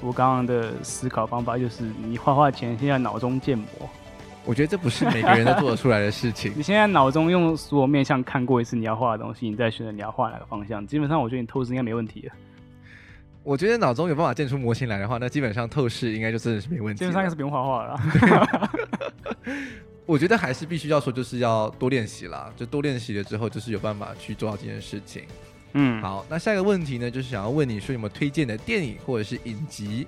我刚刚的思考方法，就是你画画前先在脑中建模。我觉得这不是每个人都做得出来的事情。你现在脑中用所有面向看过一次你要画的东西，你再选择你要画哪个方向，基本上我觉得你透视应该没问题了。我觉得脑中有办法建出模型来的话，那基本上透视应该就真的是没问题。基本上应该是不用画画了。我觉得还是必须要说，就是要多练习啦。就多练习了之后，就是有办法去做到这件事情。嗯，好，那下一个问题呢，就是想要问你说有没有推荐的电影或者是影集？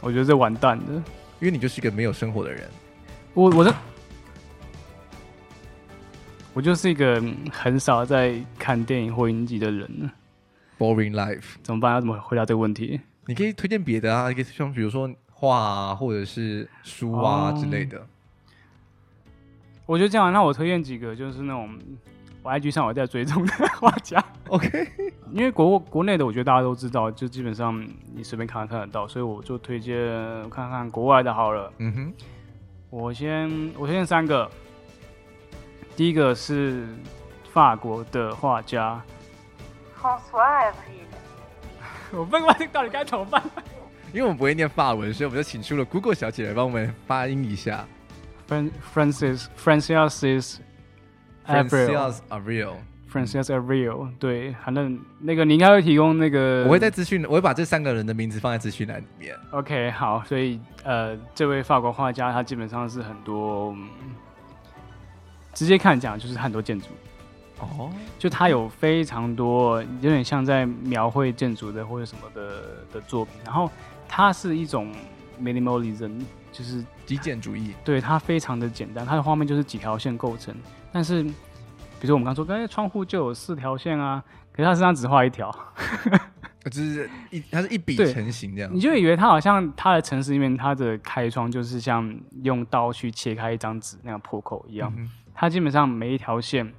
我觉得这完蛋的，因为你就是一个没有生活的人。我我这，我就是一个很少在看电影或影集的人。Boring life，怎么办？要怎么回答这个问题？你可以推荐别的啊，你可以像比如说画啊，或者是书啊之类的。Oh, 我觉得这样，那我推荐几个，就是那种我 IG 上我在追踪的 画家。OK，因为国国内的，我觉得大家都知道，就基本上你随便看看得到，所以我就推荐看看国外的好了。嗯哼。我先我先三个，第一个是法国的画家。我不知道到底该怎么办，因为我们不会念法文，所以我们就请出了 Google 小姐来帮我们发音一下。Francis Francis Abril Abril Francis Abril 对，反正那个你应该会提供那个，我会在资讯，我会把这三个人的名字放在资讯栏里面。OK，好，所以呃，这位法国画家他基本上是很多，嗯、直接看讲就是很多建筑哦，就他有非常多有点像在描绘建筑的或者什么的的作品，然后他是一种 minimalism，就是极简主义，对，它非常的简单，它的画面就是几条线构成，但是。比如说我们刚说，刚才窗户就有四条线啊，可是他身上只画一条，就是一，它是一笔成型这样。你就以为他好像他的城市里面，他的开窗就是像用刀去切开一张纸那样破口一样。嗯、哼它基本上每一条线，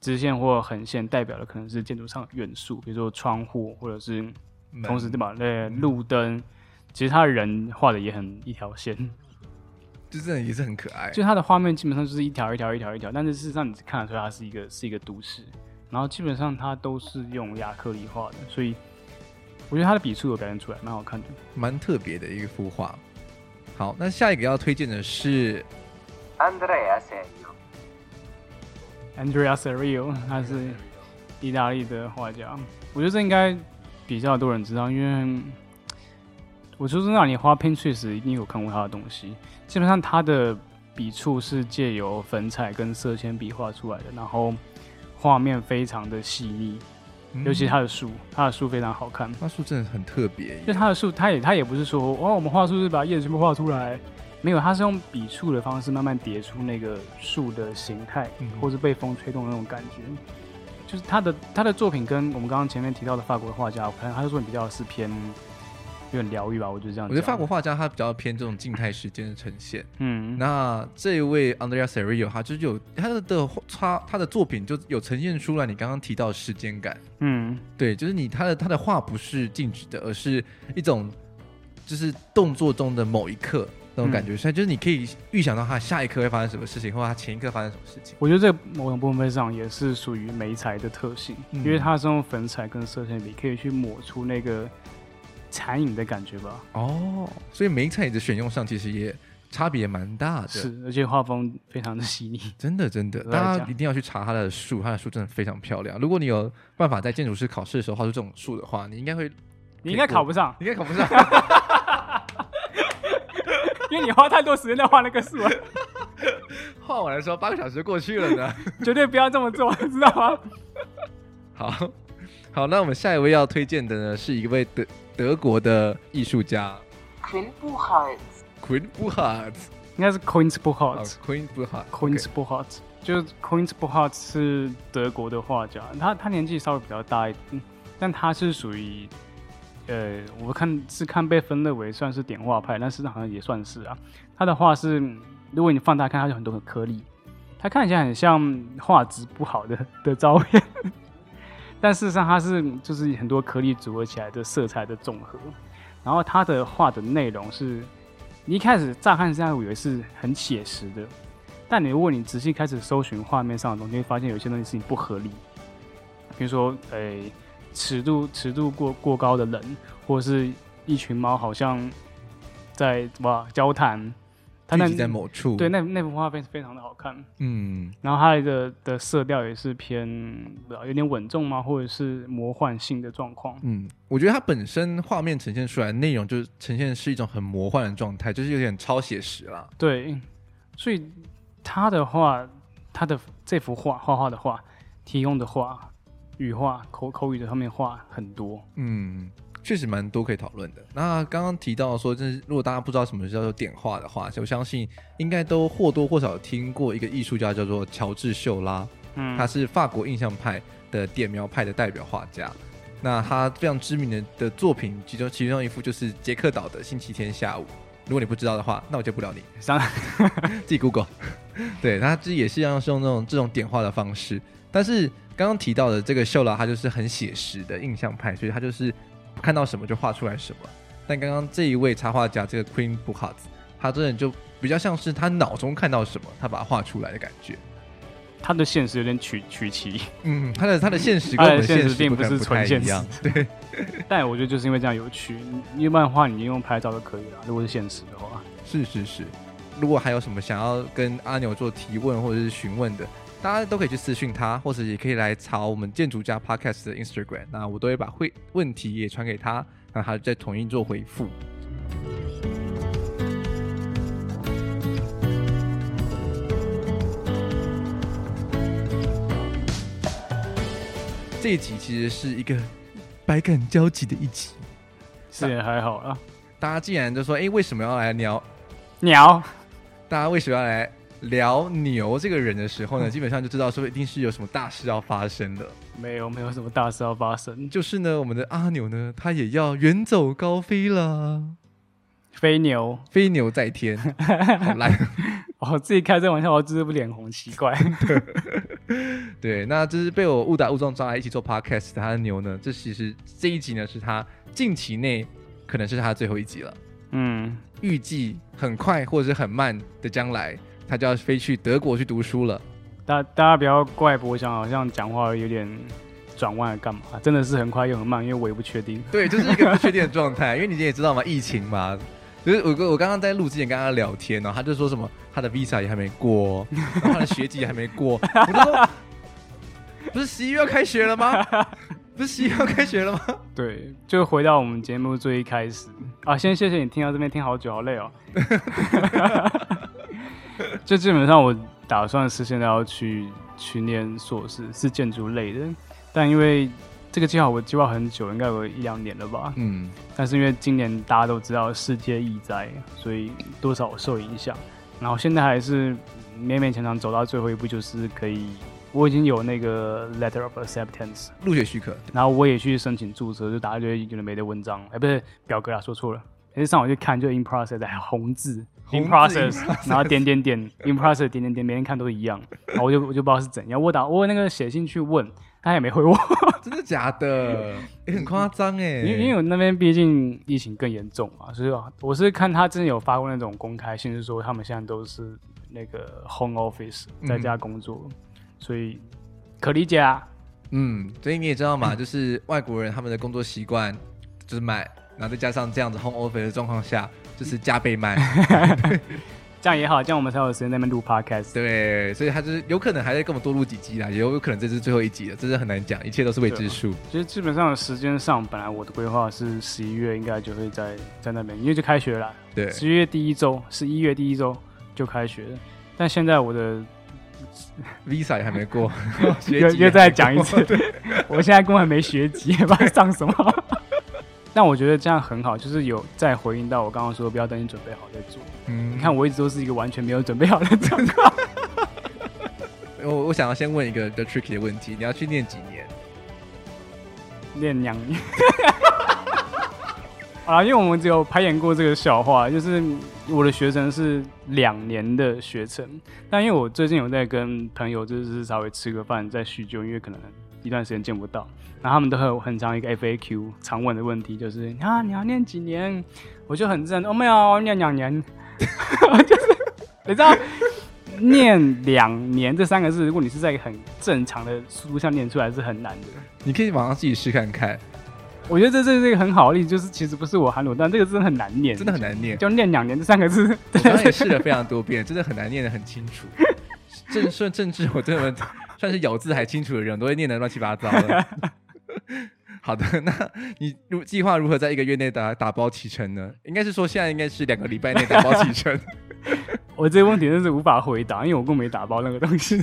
直线或横线代表的可能是建筑上的元素，比如说窗户或者是同时对吧？那路灯，嗯、其实他的人画的也很一条线。就这也是很可爱，就它的画面基本上就是一条一条一条一条，但是事实上你看得出来它是一个是一个都市，然后基本上它都是用亚克力画的，所以我觉得它的笔触有表现出来，蛮好看的，蛮特别的一幅画。好，那下一个要推荐的是 Andrea Serio，Andrea Serio，他是意大利的画家，我觉得这应该比较多人知道，因为我说真的，你花 Pinterest 一定有看过他的东西。基本上他的笔触是借由粉彩跟色铅笔画出来的，然后画面非常的细腻，嗯、尤其他的树，他的树非常好看。他树真的很特别，就他的树，他也他也不是说哦，我们画树是把叶子全部画出来，没有，他是用笔触的方式慢慢叠出那个树的形态，嗯、或是被风吹动的那种感觉。就是他的他的作品跟我们刚刚前面提到的法国的画家，我看他的作品比较是偏。有点疗愈吧，我觉得这样。我觉得法国画家他比较偏这种静态时间的呈现。嗯，那这一位 Andrea Serio 他就是有他的的他他的作品就有呈现出来你刚刚提到的时间感。嗯，对，就是你他的他的画不是静止的，而是一种就是动作中的某一刻，那种感觉，所以就是你可以预想到他下一刻会发生什么事情，或者他前一刻发生什么事情。我觉得这某种部分上也是属于媒材的特性，嗯、因为它是用粉彩跟色铅笔可以去抹出那个残影的感觉吧。哦，所以媒材的选用上其实也差别蛮大的，是，而且画风非常的细腻，真的真的，大家一定要去查它的树，它的树真的非常漂亮。如果你有办法在建筑师考试的时候画出这种树的话，你应该会，你应该考不上，你应该考不上。因为你花太多时间在画那个树了，画完的时候八个小时过去了呢。绝对不要这么做，知道吗？好好，那我们下一位要推荐的呢，是一位德德国的艺术家，Koen Buchholz，Koen Buchholz，应该是 Koen Buchholz，Koen Buchholz，Koen Buchholz，就是 Koen Buchholz 是德国的画家，他他年纪稍微比较大一点，但他是属于。呃，我看是看被分类为算是点画派，但是好像也算是啊。他的画是，如果你放大看，它有很多的颗粒，它看起来很像画质不好的的照片，但事实上它是就是很多颗粒组合起来的色彩的总和。然后他的画的内容是，你一开始乍看下来以为是很写实的，但你如果你仔细开始搜寻画面上的东西，会发现有些东西是你不合理，比如说，诶。尺度尺度过过高的人，或者是一群猫，好像在哇交谈。它那在某处，对，那那幅画非非常的好看。嗯，然后它的的色调也是偏不知道有点稳重吗，或者是魔幻性的状况。嗯，我觉得它本身画面呈现出来的内容，就是呈现是一种很魔幻的状态，就是有点超写实了。对，所以他的画，他的这幅画画画的画提供的画。语画口口语的上面画很多，嗯，确实蛮多可以讨论的。那刚刚提到说，就是如果大家不知道什么叫做点画的话，我相信应该都或多或少听过一个艺术家叫做乔治秀拉，嗯，他是法国印象派的点描派的代表画家。那他非常知名的的作品，其中其中一幅就是杰克岛的星期天下午。如果你不知道的话，那我就不聊你，自己 Google。对，他这也是一样是用那种这种点画的方式，但是。刚刚提到的这个秀拉，他就是很写实的印象派，所以他就是看到什么就画出来什么。但刚刚这一位插画家，这个 Queen Buchholz，他真的就比较像是他脑中看到什么，他把它画出来的感觉。他的现实有点曲曲奇，嗯，他的他的现实跟我们的现实并不是纯现实，对。但我觉得就是因为这样有趣，因为漫画你用拍照就可以了。如果是现实的话，是是是。如果还有什么想要跟阿牛做提问或者是询问的。大家都可以去私讯他，或者也可以来查我们建筑家 Podcast 的 Instagram，那我都会把会问题也传给他，让他再统一做回复。这一集其实是一个百感交集的一集，是也还好啦。大家既然就说，哎，为什么要来聊鸟？大家为什么要来？聊牛这个人的时候呢，基本上就知道说一定是有什么大事要发生的。没有，没有什么大事要发生。就是呢，我们的阿牛呢，他也要远走高飞了。飞牛，飞牛在天，好烂。我自己开这玩笑，我就是不脸红，奇怪。对，那这是被我误打误撞抓来一起做 podcast 的他的牛呢。这其实这一集呢，是他近期内可能是他最后一集了。嗯，预计很快或者是很慢的将来。他就要飞去德国去读书了。大大家不要怪博翔，好像讲话有点转弯，干嘛？真的是很快又很慢，因为我也不确定。对，就是一个不确定的状态。因为你也知道嘛，疫情嘛。就是我我刚刚在录之前跟他聊天呢，他就说什么他的 visa 也还没过，然后他的学籍也还没过。我就说，不是十一月要开学了吗？不是十一月要开学了吗？对，就回到我们节目最一开始啊。先谢谢你听到这边听好久，好累哦。就基本上，我打算是现在要去去念硕士，是建筑类的。但因为这个计划我计划很久，应该有一两年了吧。嗯。但是因为今年大家都知道世界疫灾，所以多少受影响。然后现在还是勉勉强强走到最后一步，就是可以，我已经有那个 letter of acceptance 入学许可。然后我也去申请注册，就打一堆有的没的文章，哎，不是表格啊，说错了。哎，上网去看就 in process 还红字。，in process，然后点点点，in process 点点点，每天看都一样，然后我就我就不知道是怎样。我打我那个写信去问，他也没回我。真的假的？也、欸、很夸张哎。因为因为我那边毕竟疫情更严重嘛，所以我是看他真的有发过那种公开信，是说他们现在都是那个 home office 在家工作，嗯、所以可理解啊。嗯，所以你也知道嘛，就是外国人他们的工作习惯就是慢，然后再加上这样子 home office 的状况下，就是加倍慢。这样也好，这样我们才有时间在那边录 podcast。对，所以他就是有可能还在跟我们多录几集啦，也有可能这是最后一集了，这是很难讲，一切都是未知数。其实基本上时间上，本来我的规划是十一月应该就会在在那边，因为就开学了。对，十一月第一周，十一月第一周就开学了，但现在我的。Visa 也还没过，又又再讲一次。我现在根本没学籍，不知道上什么。但我觉得这样很好，就是有在回应到我刚刚说，不要等你准备好再做。嗯，你看我一直都是一个完全没有准备好的状况。我我想要先问一个比较 tricky 的问题，你要去念几年？念两年。啊，因为我们只有排演过这个笑话，就是我的学程是两年的学程，但因为我最近有在跟朋友就是稍微吃个饭再叙旧，因为可能一段时间见不到，然后他们都会有很长一个 FAQ 常问的问题，就是啊你要念几年？我就很正，我没有念两年，就是你知道念两年这三个字，如果你是在很正常的速度下念出来是很难的，你可以网上自己试看看。我觉得这这是一个很好的例子，就是其实不是我喊鲁，但这个真的很难念，真的很难念，就念两年这三个字，我刚刚也试了非常多遍，真的很难念得很清楚。正顺政治，我真的算是咬字还清楚的人，都会念得乱七八糟的。好的，那你如计划如何在一个月内打打包启程呢？应该是说现在应该是两个礼拜内打包启程。我这个问题真是无法回答，因为我根本没打包那个东西。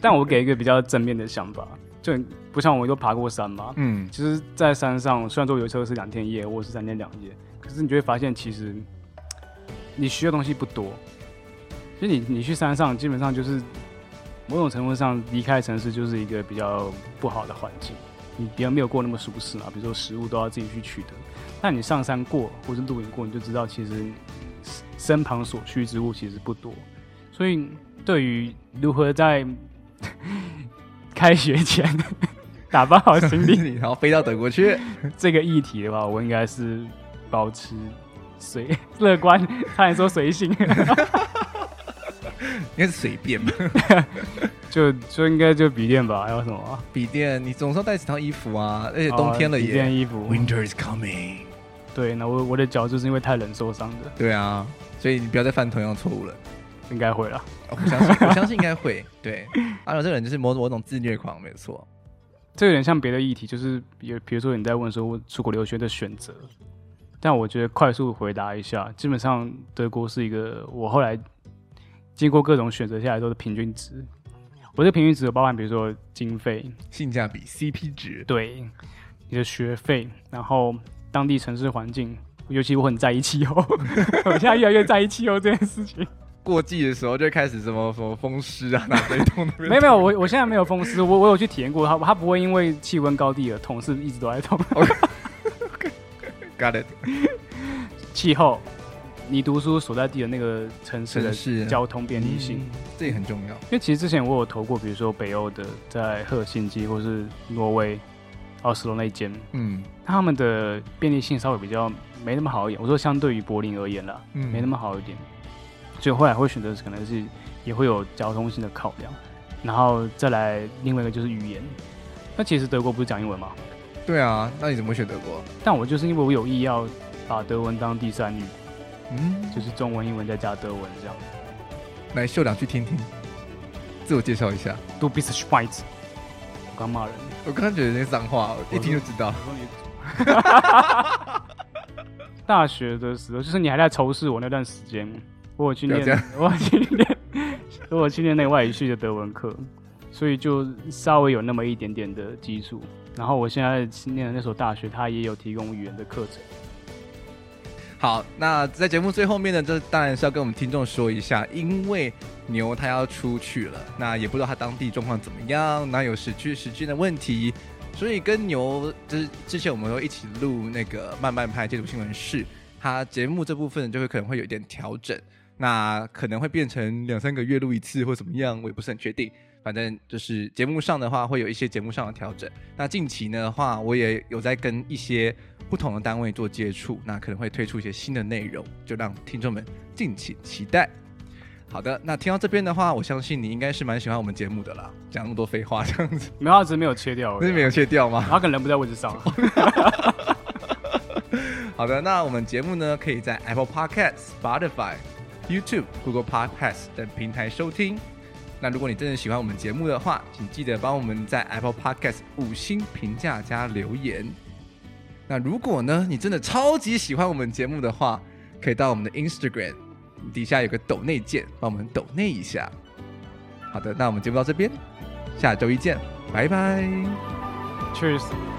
但我给一个比较正面的想法。就不像我们都爬过山嘛，嗯，其实，在山上虽然说有车是两天一夜，或是三天两夜，可是你就会发现，其实你需要东西不多。其实你你去山上，基本上就是某种程度上离开城市，就是一个比较不好的环境，你比较没有过那么舒适嘛。比如说食物都要自己去取得，那你上山过或是露营过，你就知道，其实身旁所需之物其实不多。所以，对于如何在 开学前 打包好行李，然后飞到德国去。这个议题的话，我应该是保持随乐观，差点说随性，应该是随便吧。就就应该就笔电吧，还有什么？笔电，你总是要带几套衣服啊，而且冬天了也。笔电衣服，Winter is coming。对，那我我的脚就是因为太冷受伤的。对啊，所以你不要再犯同样错误了。应该会了，我相信，我相信应该会。对，阿、啊、这个人就是某某种自虐狂，没错。这有点像别的议题，就是比比如说你在问说出国留学的选择，但我觉得快速回答一下，基本上德国是一个我后来经过各种选择下来都是平均值。我这平均值有包含比如说经费、性价比、CP 值，对，你的学费，然后当地城市环境，尤其我很在意气候，我现在越来越在意气候这件事情。过季的时候就会开始什么什么风湿啊，哪里痛的？没有没有，我我现在没有风湿，我我有去体验过，它它不会因为气温高低而痛，是一直都在痛。Got it。气候，你读书所在地的那个城市的交通便利性，嗯，这也很重要。因为其实之前我有投过，比如说北欧的，在赫尔辛基或是挪威奥斯陆那间，嗯，他们的便利性稍微比较没那么好一点。我说相对于柏林而言啦，嗯，没那么好一点。所以后来会选择可能是也会有交通性的考量，然后再来另外一个就是语言。那其实德国不是讲英文吗？对啊，那你怎么选德国？但我就是因为我有意要把德文当第三语，嗯，就是中文、英文再加德文这样。来秀两句听听，自我介绍一下。Du bist Schweiz。我刚骂人，我刚刚觉得那脏话，一听就知道。大学的时候，就是你还在仇视我那段时间。我有去念，我有去念，我有去念那个外语系的德文课，所以就稍微有那么一点点的基础。然后我现在念的那所大学，它也有提供语言的课程。好，那在节目最后面呢，这当然是要跟我们听众说一下，因为牛他要出去了，那也不知道他当地状况怎么样，那有时区时区的问题，所以跟牛就是之前我们都一起录那个慢慢拍街读新闻室。它节目这部分就会可能会有一点调整，那可能会变成两三个月录一次或怎么样，我也不是很确定。反正就是节目上的话，会有一些节目上的调整。那近期呢的话，我也有在跟一些不同的单位做接触，那可能会推出一些新的内容，就让听众们敬请期待。好的，那听到这边的话，我相信你应该是蛮喜欢我们节目的啦。讲那么多废话这样子，没有，只是没有切掉，是没有切掉吗？他可能人不在位置上。好的，那我们节目呢，可以在 Apple Podcast、Spotify、YouTube、Google Podcast 等平台收听。那如果你真的喜欢我们节目的话，请记得帮我们在 Apple Podcast 五星评价加留言。那如果呢，你真的超级喜欢我们节目的话，可以到我们的 Instagram 底下有个抖内键，帮我们抖内一下。好的，那我们节目到这边，下周一见，拜拜，Cheers。